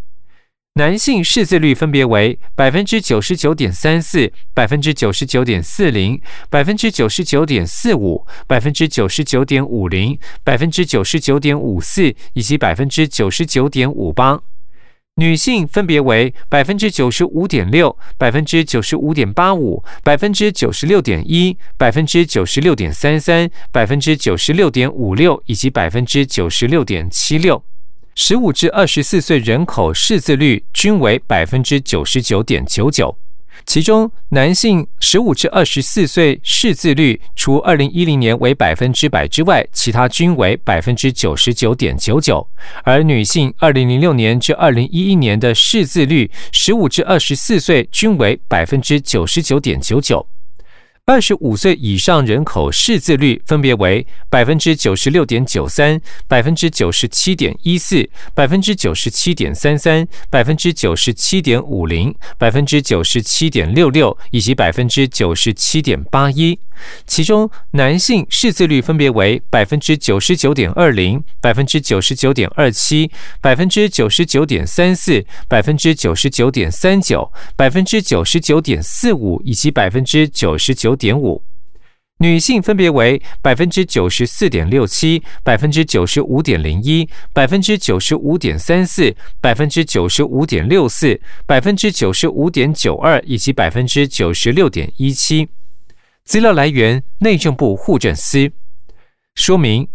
男性识字率分别为百分之九十九点三四、百分之九十九点四零、百分之九十九点四五、百分之九十九点五零、百分之九十九点五四以及百分之九十九点五八；女性分别为百分之九十五点六、百分之九十五点八五、百分之九十六点一、百分之九十六点三三、百分之九十六点五六以及百分之九十六点七六。十五至二十四岁人口识字率均为百分之九十九点九九，其中男性十五至二十四岁识字率除二零一零年为百分之百之外，其他均为百分之九十九点九九。而女性二零零六年至二零一一年的识字率，十五至二十四岁均为百分之九十九点九九。二十五岁以上人口识字率分别为百分之九十六点九三、百分之九十七点一四、百分之九十七点三三、百分之九十七点五零、百分之九十七点六六以及百分之九十七点八一。其中，男性识字率分别为百分之九十九点二零、百分之九十九点二七、百分之九十九点三四、百分之九十九点三九、百分之九十九点四五以及百分之九十九。点五，女性分别为百分之九十四点六七、百分之九十五点零一、百分之九十五点三四、百分之九十五点六四、百分之九十五点九二以及百分之九十六点一七。资料来源：内政部户政司。说明：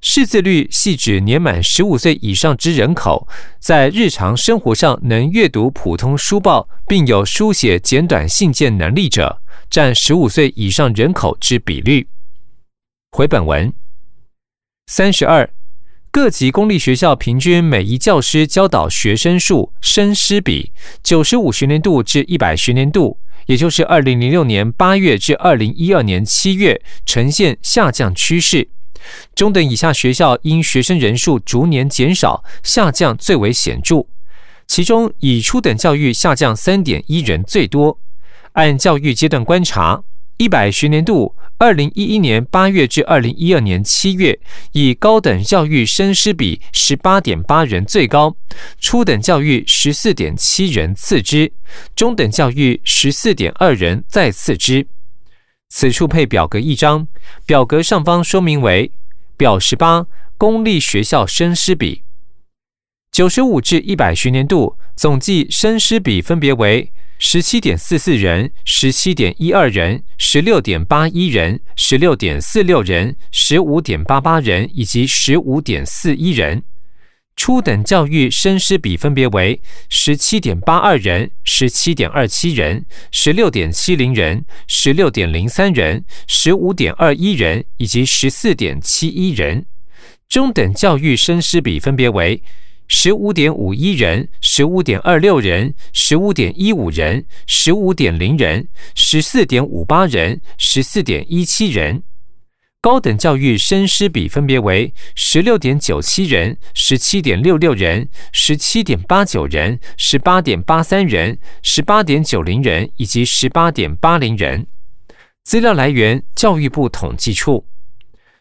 识字率系指年满十五岁以上之人口，在日常生活上能阅读普通书报，并有书写简短信件能力者。占十五岁以上人口之比率。回本文三十二，各级公立学校平均每一教师教导学生数生师比，九十五学年度至一百学年度，也就是二零零六年八月至二零一二年七月，呈现下降趋势。中等以下学校因学生人数逐年减少，下降最为显著，其中以初等教育下降三点一人最多。按教育阶段观察，一百学年度二零一一年八月至二零一二年七月，以高等教育生师比十八点八人最高，初等教育十四点七人次之，中等教育十四点二人再次之。此处配表格一张，表格上方说明为表十八公立学校生师比。九十五至一百学年度总计生师比分别为。十七点四四人、十七点一二人、十六点八一人、十六点四六人、十五点八八人以及十五点四一人。初等教育生师比分别为十七点八二人、十七点二七人、十六点七零人、十六点零三人、十五点二一人以及十四点七一人。中等教育生师比分别为。十五点五一人，十五点二六人，十五点一五人，十五点零人，十四点五八人，十四点一七人。高等教育生师比分别为十六点九七人，十七点六六人，十七点八九人，十八点八三人，十八点九零人以及十八点八零人。资料来源：教育部统计处。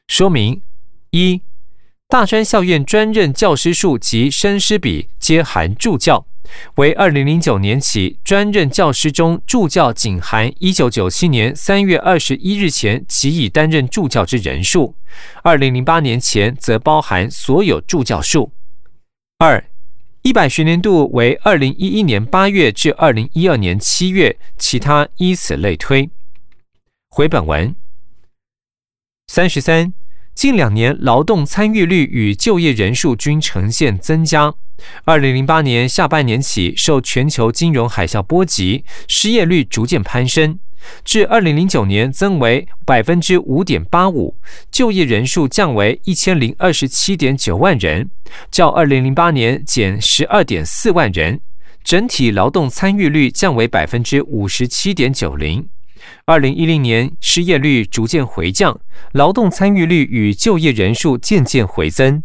说明一。大专校院专任教师数及生师比皆含助教，为二零零九年起专任教师中助教仅含一九九七年三月二十一日前即已担任助教之人数，二零零八年前则包含所有助教数。二一百学年度为二零一一年八月至二零一二年七月，其他依此类推。回本文三十三。近两年，劳动参与率与就业人数均呈现增加。二零零八年下半年起，受全球金融海啸波及，失业率逐渐攀升，至二零零九年增为百分之五点八五，就业人数降为一千零二十七点九万人，较二零零八年减十二点四万人，整体劳动参与率降为百分之五十七点九零。二零一零年失业率逐渐回降，劳动参与率与就业人数渐渐回增。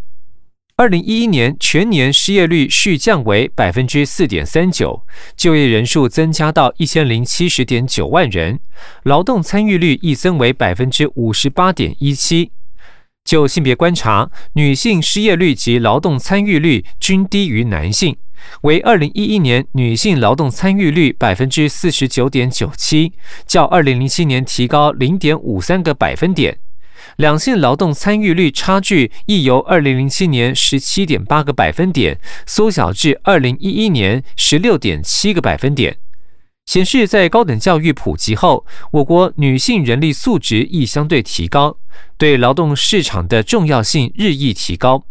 二零一一年全年失业率续降为百分之四点三九，就业人数增加到一千零七十点九万人，劳动参与率亦增为百分之五十八点一七。就性别观察，女性失业率及劳动参与率均低于男性。为二零一一年女性劳动参与率百分之四十九点九七，较二零零七年提高零点五三个百分点。两性劳动参与率差距亦由二零零七年十七点八个百分点缩小至二零一一年十六点七个百分点，显示在高等教育普及后，我国女性人力素质亦相对提高，对劳动市场的重要性日益提高。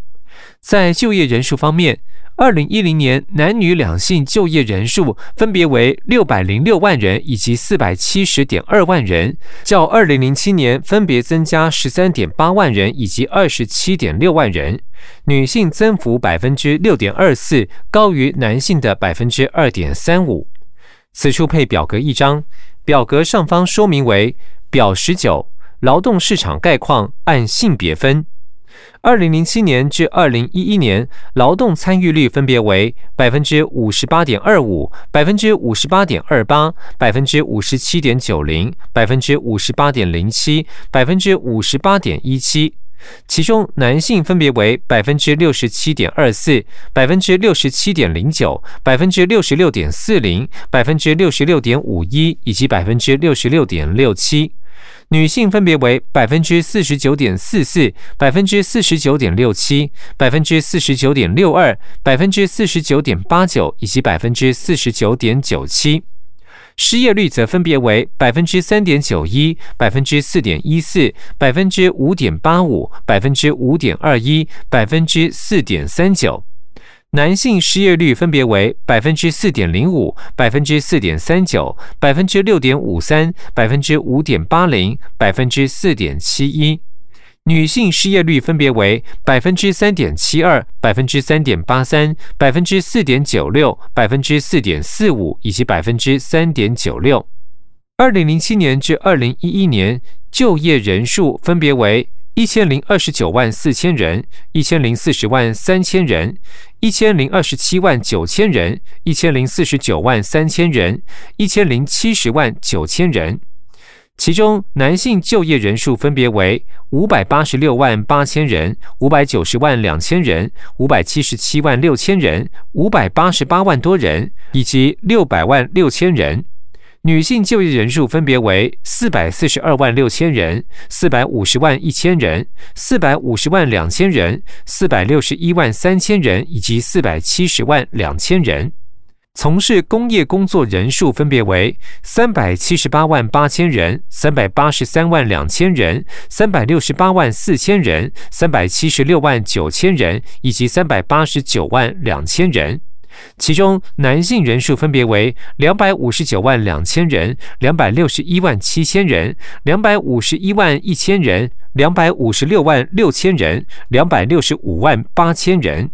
在就业人数方面，二零一零年男女两性就业人数分别为六百零六万人以及四百七十点二万人，较二零零七年分别增加十三点八万人以及二十七点六万人，女性增幅百分之六点二四，高于男性的百分之二点三五。此处配表格一张，表格上方说明为表十九，劳动市场概况按性别分。二零零七年至二零一一年，劳动参与率分别为百分之五十八点二五、百分之五十八点二八、百分之五十七点九零、百分之五十八点零七、百分之五十八点一七。其中，男性分别为百分之六十七点二四、百分之六十七点零九、百分之六十六点四零、百分之六十六点五一以及百分之六十六点六七。女性分别为百分之四十九点四四、百分之四十九点六七、百分之四十九点六二、百分之四十九点八九以及百分之四十九点九七。失业率则分别为百分之三点九一、百分之四点一四、百分之五点八五、百分之五点二一、百分之四点三九。男性失业率分别为百分之四点零五、百分之四点三九、百分之六点五三、百分之五点八零、百分之四点七一；女性失业率分别为百分之三点七二、百分之三点八三、百分之四点九六、百分之四点四五以及百分之三点九六。二零零七年至二零一一年就业人数分别为。一千零二十九万四千人，一千零四十万三千人，一千零二十七万九千人，一千零四十九万三千人，一千零七十万九千人。其中男性就业人数分别为五百八十六万八千人、五百九十万两千人、五百七十七万六千人、五百八十八万多人以及六百万六千人。女性就业人数分别为四百四十二万六千人、四百五十万一千人、四百五十万两千人、四百六十一万三千人以及四百七十万两千人。从事工业工作人数分别为三百七十八万八千人、三百八十三万两千人、三百六十八万四千人、三百七十六万九千人以及三百八十九万两千人。其中男性人数分别为两百五十九万两千人、两百六十一万七千人、两百五十一万一千人、两百五十六万六千人、两百六十五万八千人；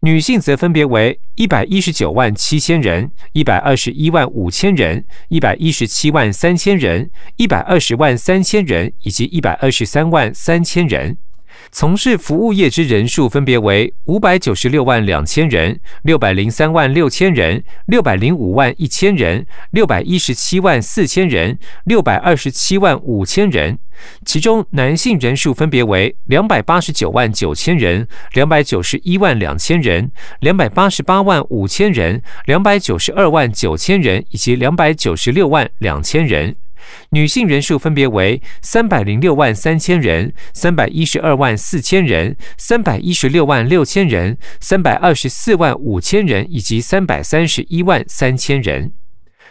女性则分别为一百一十九万七千人、一百二十一万五千人、一百一十七万三千人、一百二十万三千人以及一百二十三万三千人。从事服务业之人数分别为五百九十六万两千人、六百零三万六千人、六百零五万一千人、六百一十七万四千人、六百二十七万五千人。其中男性人数分别为两百八十九万九千人、两百九十一万两千人、两百八十八万五千人、两百九十二万九千人以及两百九十六万两千人。女性人数分别为三百零六万三千人、三百一十二万四千人、三百一十六万六千人、三百二十四万五千人以及三百三十一万三千人。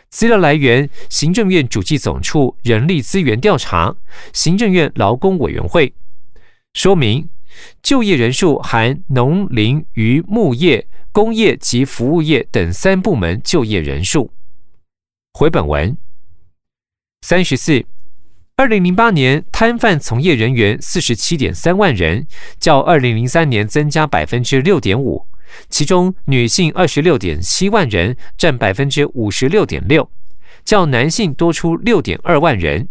资料来源：行政院主计总处人力资源调查、行政院劳工委员会。说明：就业人数含农林渔牧业、工业及服务业等三部门就业人数。回本文。三十四，二零零八年摊贩从业人员四十七点三万人，较二零零三年增加百分之六点五，其中女性二十六点七万人，占百分之五十六点六，较男性多出六点二万人。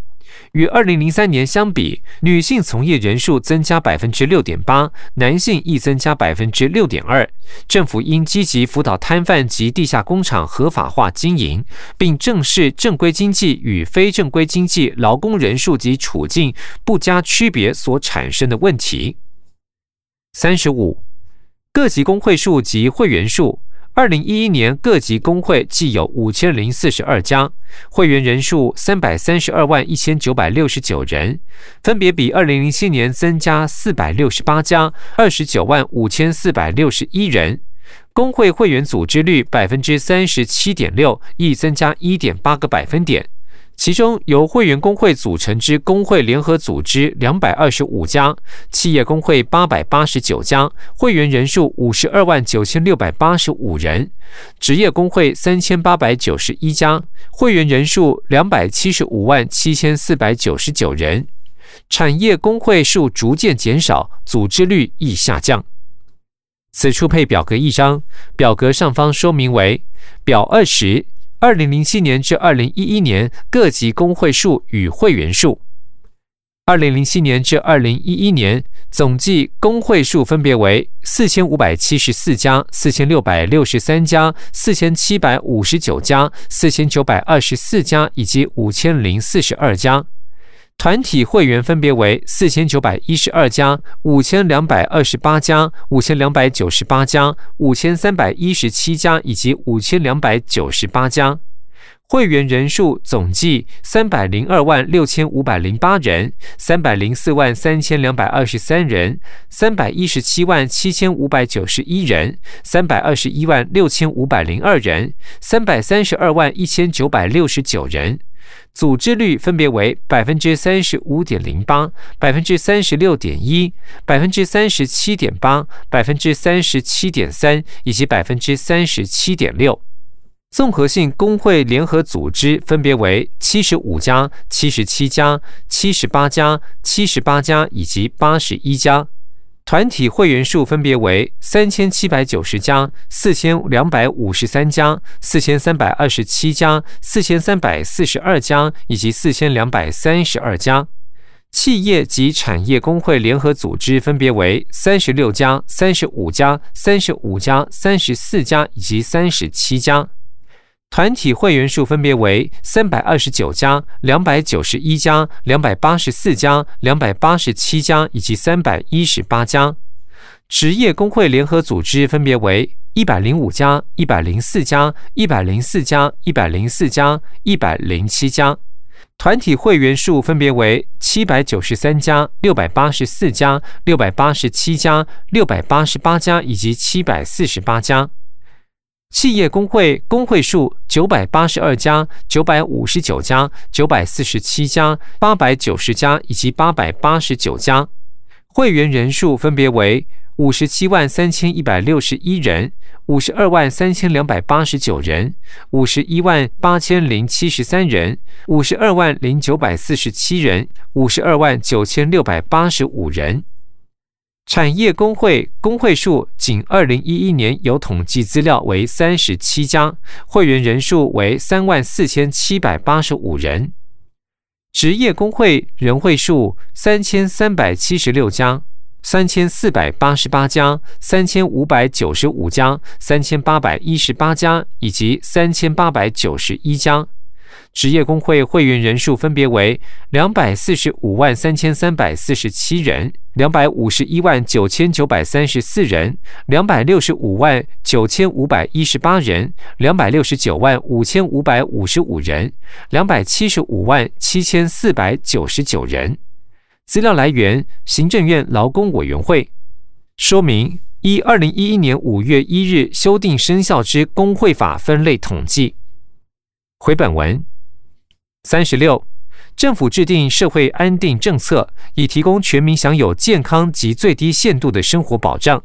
与二零零三年相比，女性从业人数增加百分之六点八，男性亦增加百分之六点二。政府应积极辅导摊贩及地下工厂合法化经营，并正视正规经济与非正规经济劳工人数及处境不加区别所产生的问题。三十五，各级工会数及会员数。二零一一年各级工会计有五千零四十二家，会员人数三百三十二万一千九百六十九人，分别比二零零七年增加四百六十八家，二十九万五千四百六十一人。工会会员组织率百分之三十七点六，亦增加一点八个百分点。其中由会员工会组成之工会联合组织两百二十五家，企业工会八百八十九家，会员人数五十二万九千六百八十五人；职业工会三千八百九十一家，会员人数两百七十五万七千四百九十九人；产业工会数逐渐减少，组织率亦下降。此处配表格一张，表格上方说明为表二十。二零零七年至二零一一年各级工会数与会员数，二零零七年至二零一一年总计工会数分别为四千五百七十四家、四千六百六十三家、四千七百五十九家、四千九百二十四家以及五千零四十二家。团体会员分别为四千九百一十二家、五千两百二十八家、五千两百九十八家、五千三百一十七家以及五千两百九十八家。会员人数总计三百零二万六千五百零八人、三百零四万三千两百二十三人、三百一十七万七千五百九十一人、三百二十一万六千五百零二人、三百三十二万一千九百六十九人。组织率分别为百分之三十五点零八、百分之三十六点一、百分之三十七点八、百分之三十七点三以及百分之三十七点六。综合性工会联合组织分别为七十五家、七十七家、七十八家、七十八家以及八十一家。团体会员数分别为三千七百九十家、四千两百五十三家、四千三百二十七家、四千三百四十二家以及四千两百三十二家。企业及产业工会联合组织分别为三十六家、三十五家、三十五家、三十四家以及三十七家。团体会员数分别为三百二十九家、两百九十一家、两百八十四家、两百八十七家以及三百一十八家。职业工会联合组织分别为一百零五家、一百零四家、一百零四家、一百零四家、一百零七家。团体会员数分别为七百九十三家、六百八十四家、六百八十七家、六百八十八家以及七百四十八家。企业工会工会数九百八十二家、九百五十九家、九百四十七家、八百九十家以及八百八十九家，会员人数分别为五十七万三千一百六十一人、五十二万三千两百八十九人、五十一万八千零七十三人、五十二万零九百四十七人、五十二万九千六百八十五人。产业工会工会数仅二零一一年有统计资料为三十七家，会员人数为三万四千七百八十五人。职业工会人会数三千三百七十六家，三千四百八十八家，三千五百九十五家，三千八百一十八家以及三千八百九十一家。职业工会会员人数分别为两百四十五万三千三百四十七人、两百五十一万九千九百三十四人、两百六十五万九千五百一十八人、两百六十九万五千五百五十五人、两百七十五万七千四百九十九人。资料来源：行政院劳工委员会。说明：依二零一一年五月一日修订生效之工会法分类统计。回本文三十六，政府制定社会安定政策，以提供全民享有健康及最低限度的生活保障。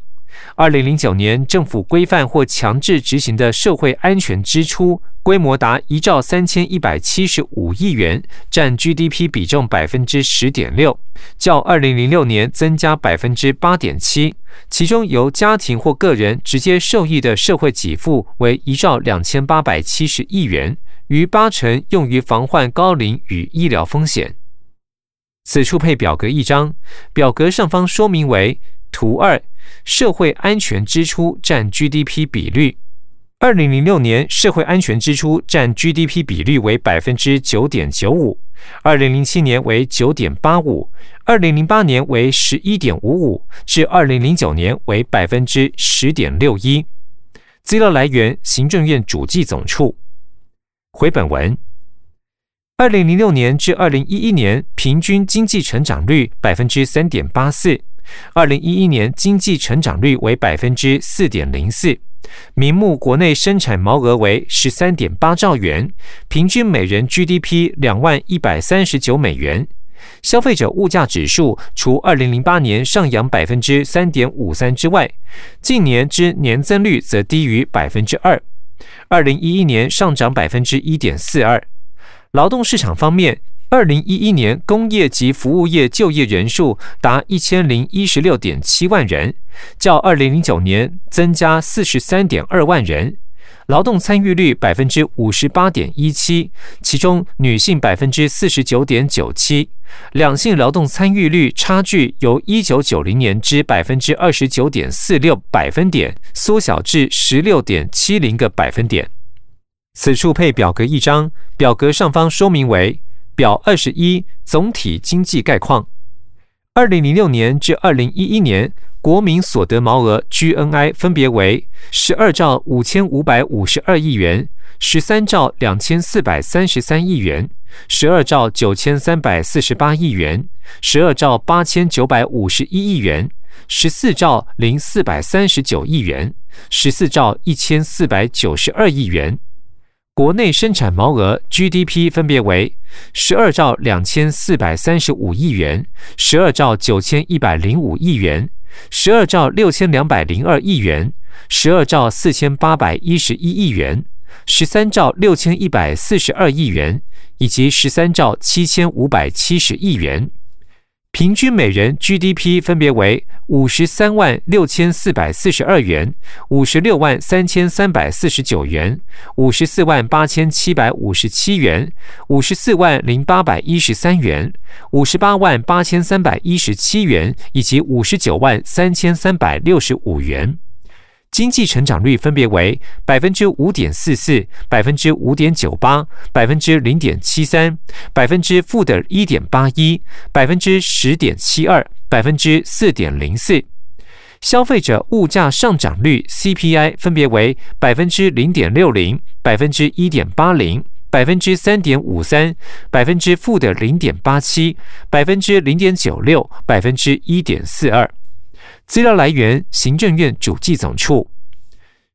二零零九年，政府规范或强制执行的社会安全支出规模达一兆三千一百七十五亿元，占 GDP 比重百分之十点六，较二零零六年增加百分之八点七。其中，由家庭或个人直接受益的社会给付为一兆两千八百七十亿元。逾八成用于防患高龄与医疗风险。此处配表格一张，表格上方说明为图二，社会安全支出占 GDP 比率。二零零六年社会安全支出占 GDP 比率为百分之九点九五，二零零七年为九点八五，二零零八年为十一点五五，至二零零九年为百分之十点六一。资料来源：行政院主计总处。回本文，二零零六年至二零一一年平均经济成长率百分之三点八四，二零一一年经济成长率为百分之四点零四，名目国内生产毛额为十三点八兆元，平均每人 GDP 两万一百三十九美元，消费者物价指数除二零零八年上扬百分之三点五三之外，近年之年增率则低于百分之二。二零一一年上涨百分之一点四二。劳动市场方面，二零一一年工业及服务业就业人数达一千零一十六点七万人，较二零零九年增加四十三点二万人。劳动参与率百分之五十八点一七，其中女性百分之四十九点九七，两性劳动参与率差距由一九九零年之百分之二十九点四六百分点缩小至十六点七零个百分点。此处配表格一张，表格上方说明为表二十一总体经济概况，二零零六年至二零一一年。国民所得毛额 GNI 分别为十二兆五千五百五十二亿元、十三兆两千四百三十三亿元、十二兆九千三百四十八亿元、十二兆八千九百五十一亿元、十四兆零四百三十九亿元、十四兆一千四百九十二亿元。国内生产毛额 GDP 分别为十二兆两千四百三十五亿元、十二兆九千一百零五亿元、十二兆六千两百零二亿元、十二兆四千八百一十一亿元、十三兆六千一百四十二亿元以及十三兆七千五百七十亿元。平均每人 GDP 分别为五十三万六千四百四十二元、五十六万三千三百四十九元、五十四万八千七百五十七元、五十四万零八百一十三元、五十八万八千三百一十七元以及五十九万三千三百六十五元。经济成长率分别为百分之五点四四、百分之五点九八、百分之零点七三、百分之负的一点八一、百分之十点七二、百分之四点零四。消费者物价上涨率 CPI 分别为百分之零点六零、百分之一点八零、百分之三点五三、百分之负的零点八七、百分之零点九六、百分之一点四二。资料来源：行政院主计总处。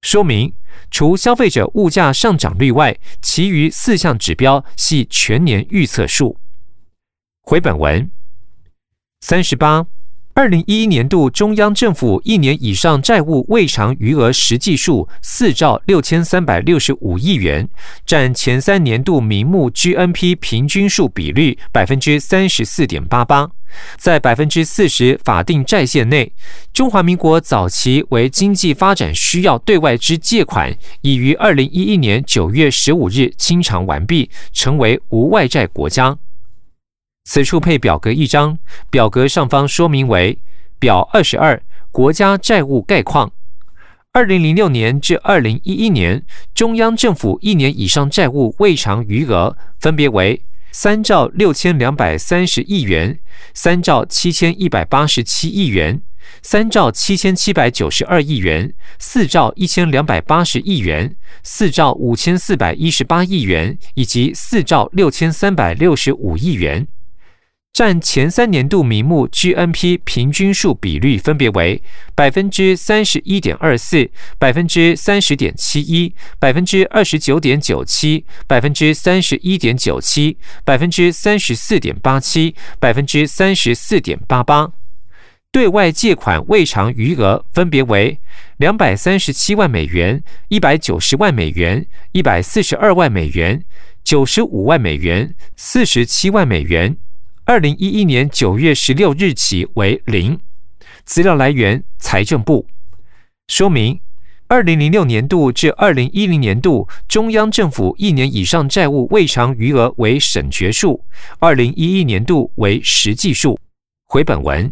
说明：除消费者物价上涨率外，其余四项指标系全年预测数。回本文三十八。二零一一年度中央政府一年以上债务未偿余额实际数四兆六千三百六十五亿元，占前三年度名目 GNP 平均数比率百分之三十四点八八。在百分之四十法定债限内，中华民国早期为经济发展需要对外之借款，已于二零一一年九月十五日清偿完毕，成为无外债国家。此处配表格一张，表格上方说明为表二十二国家债务概况。二零零六年至二零一一年，中央政府一年以上债务未偿余额分别为三兆六千两百三十亿元、三兆七千一百八十七亿元、三兆七千七百九十二亿元、四兆一千两百八十亿元、四兆五千四百一十八亿元以及四兆六千三百六十五亿元。占前三年度名目 GNP 平均数比率分别为百分之三十一点二四、百分之三十点七一、百分之二十九点九七、百分之三十一点九七、百分之三十四点八七、百分之三十四点八八。对外借款未偿余额分别为两百三十七万美元、一百九十万美元、一百四十二万美元、九十五万美元、四十七万美元。二零一一年九月十六日起为零。资料来源：财政部。说明：二零零六年度至二零一零年度中央政府一年以上债务未偿余额为审决数，二零一一年度为实际数。回本文。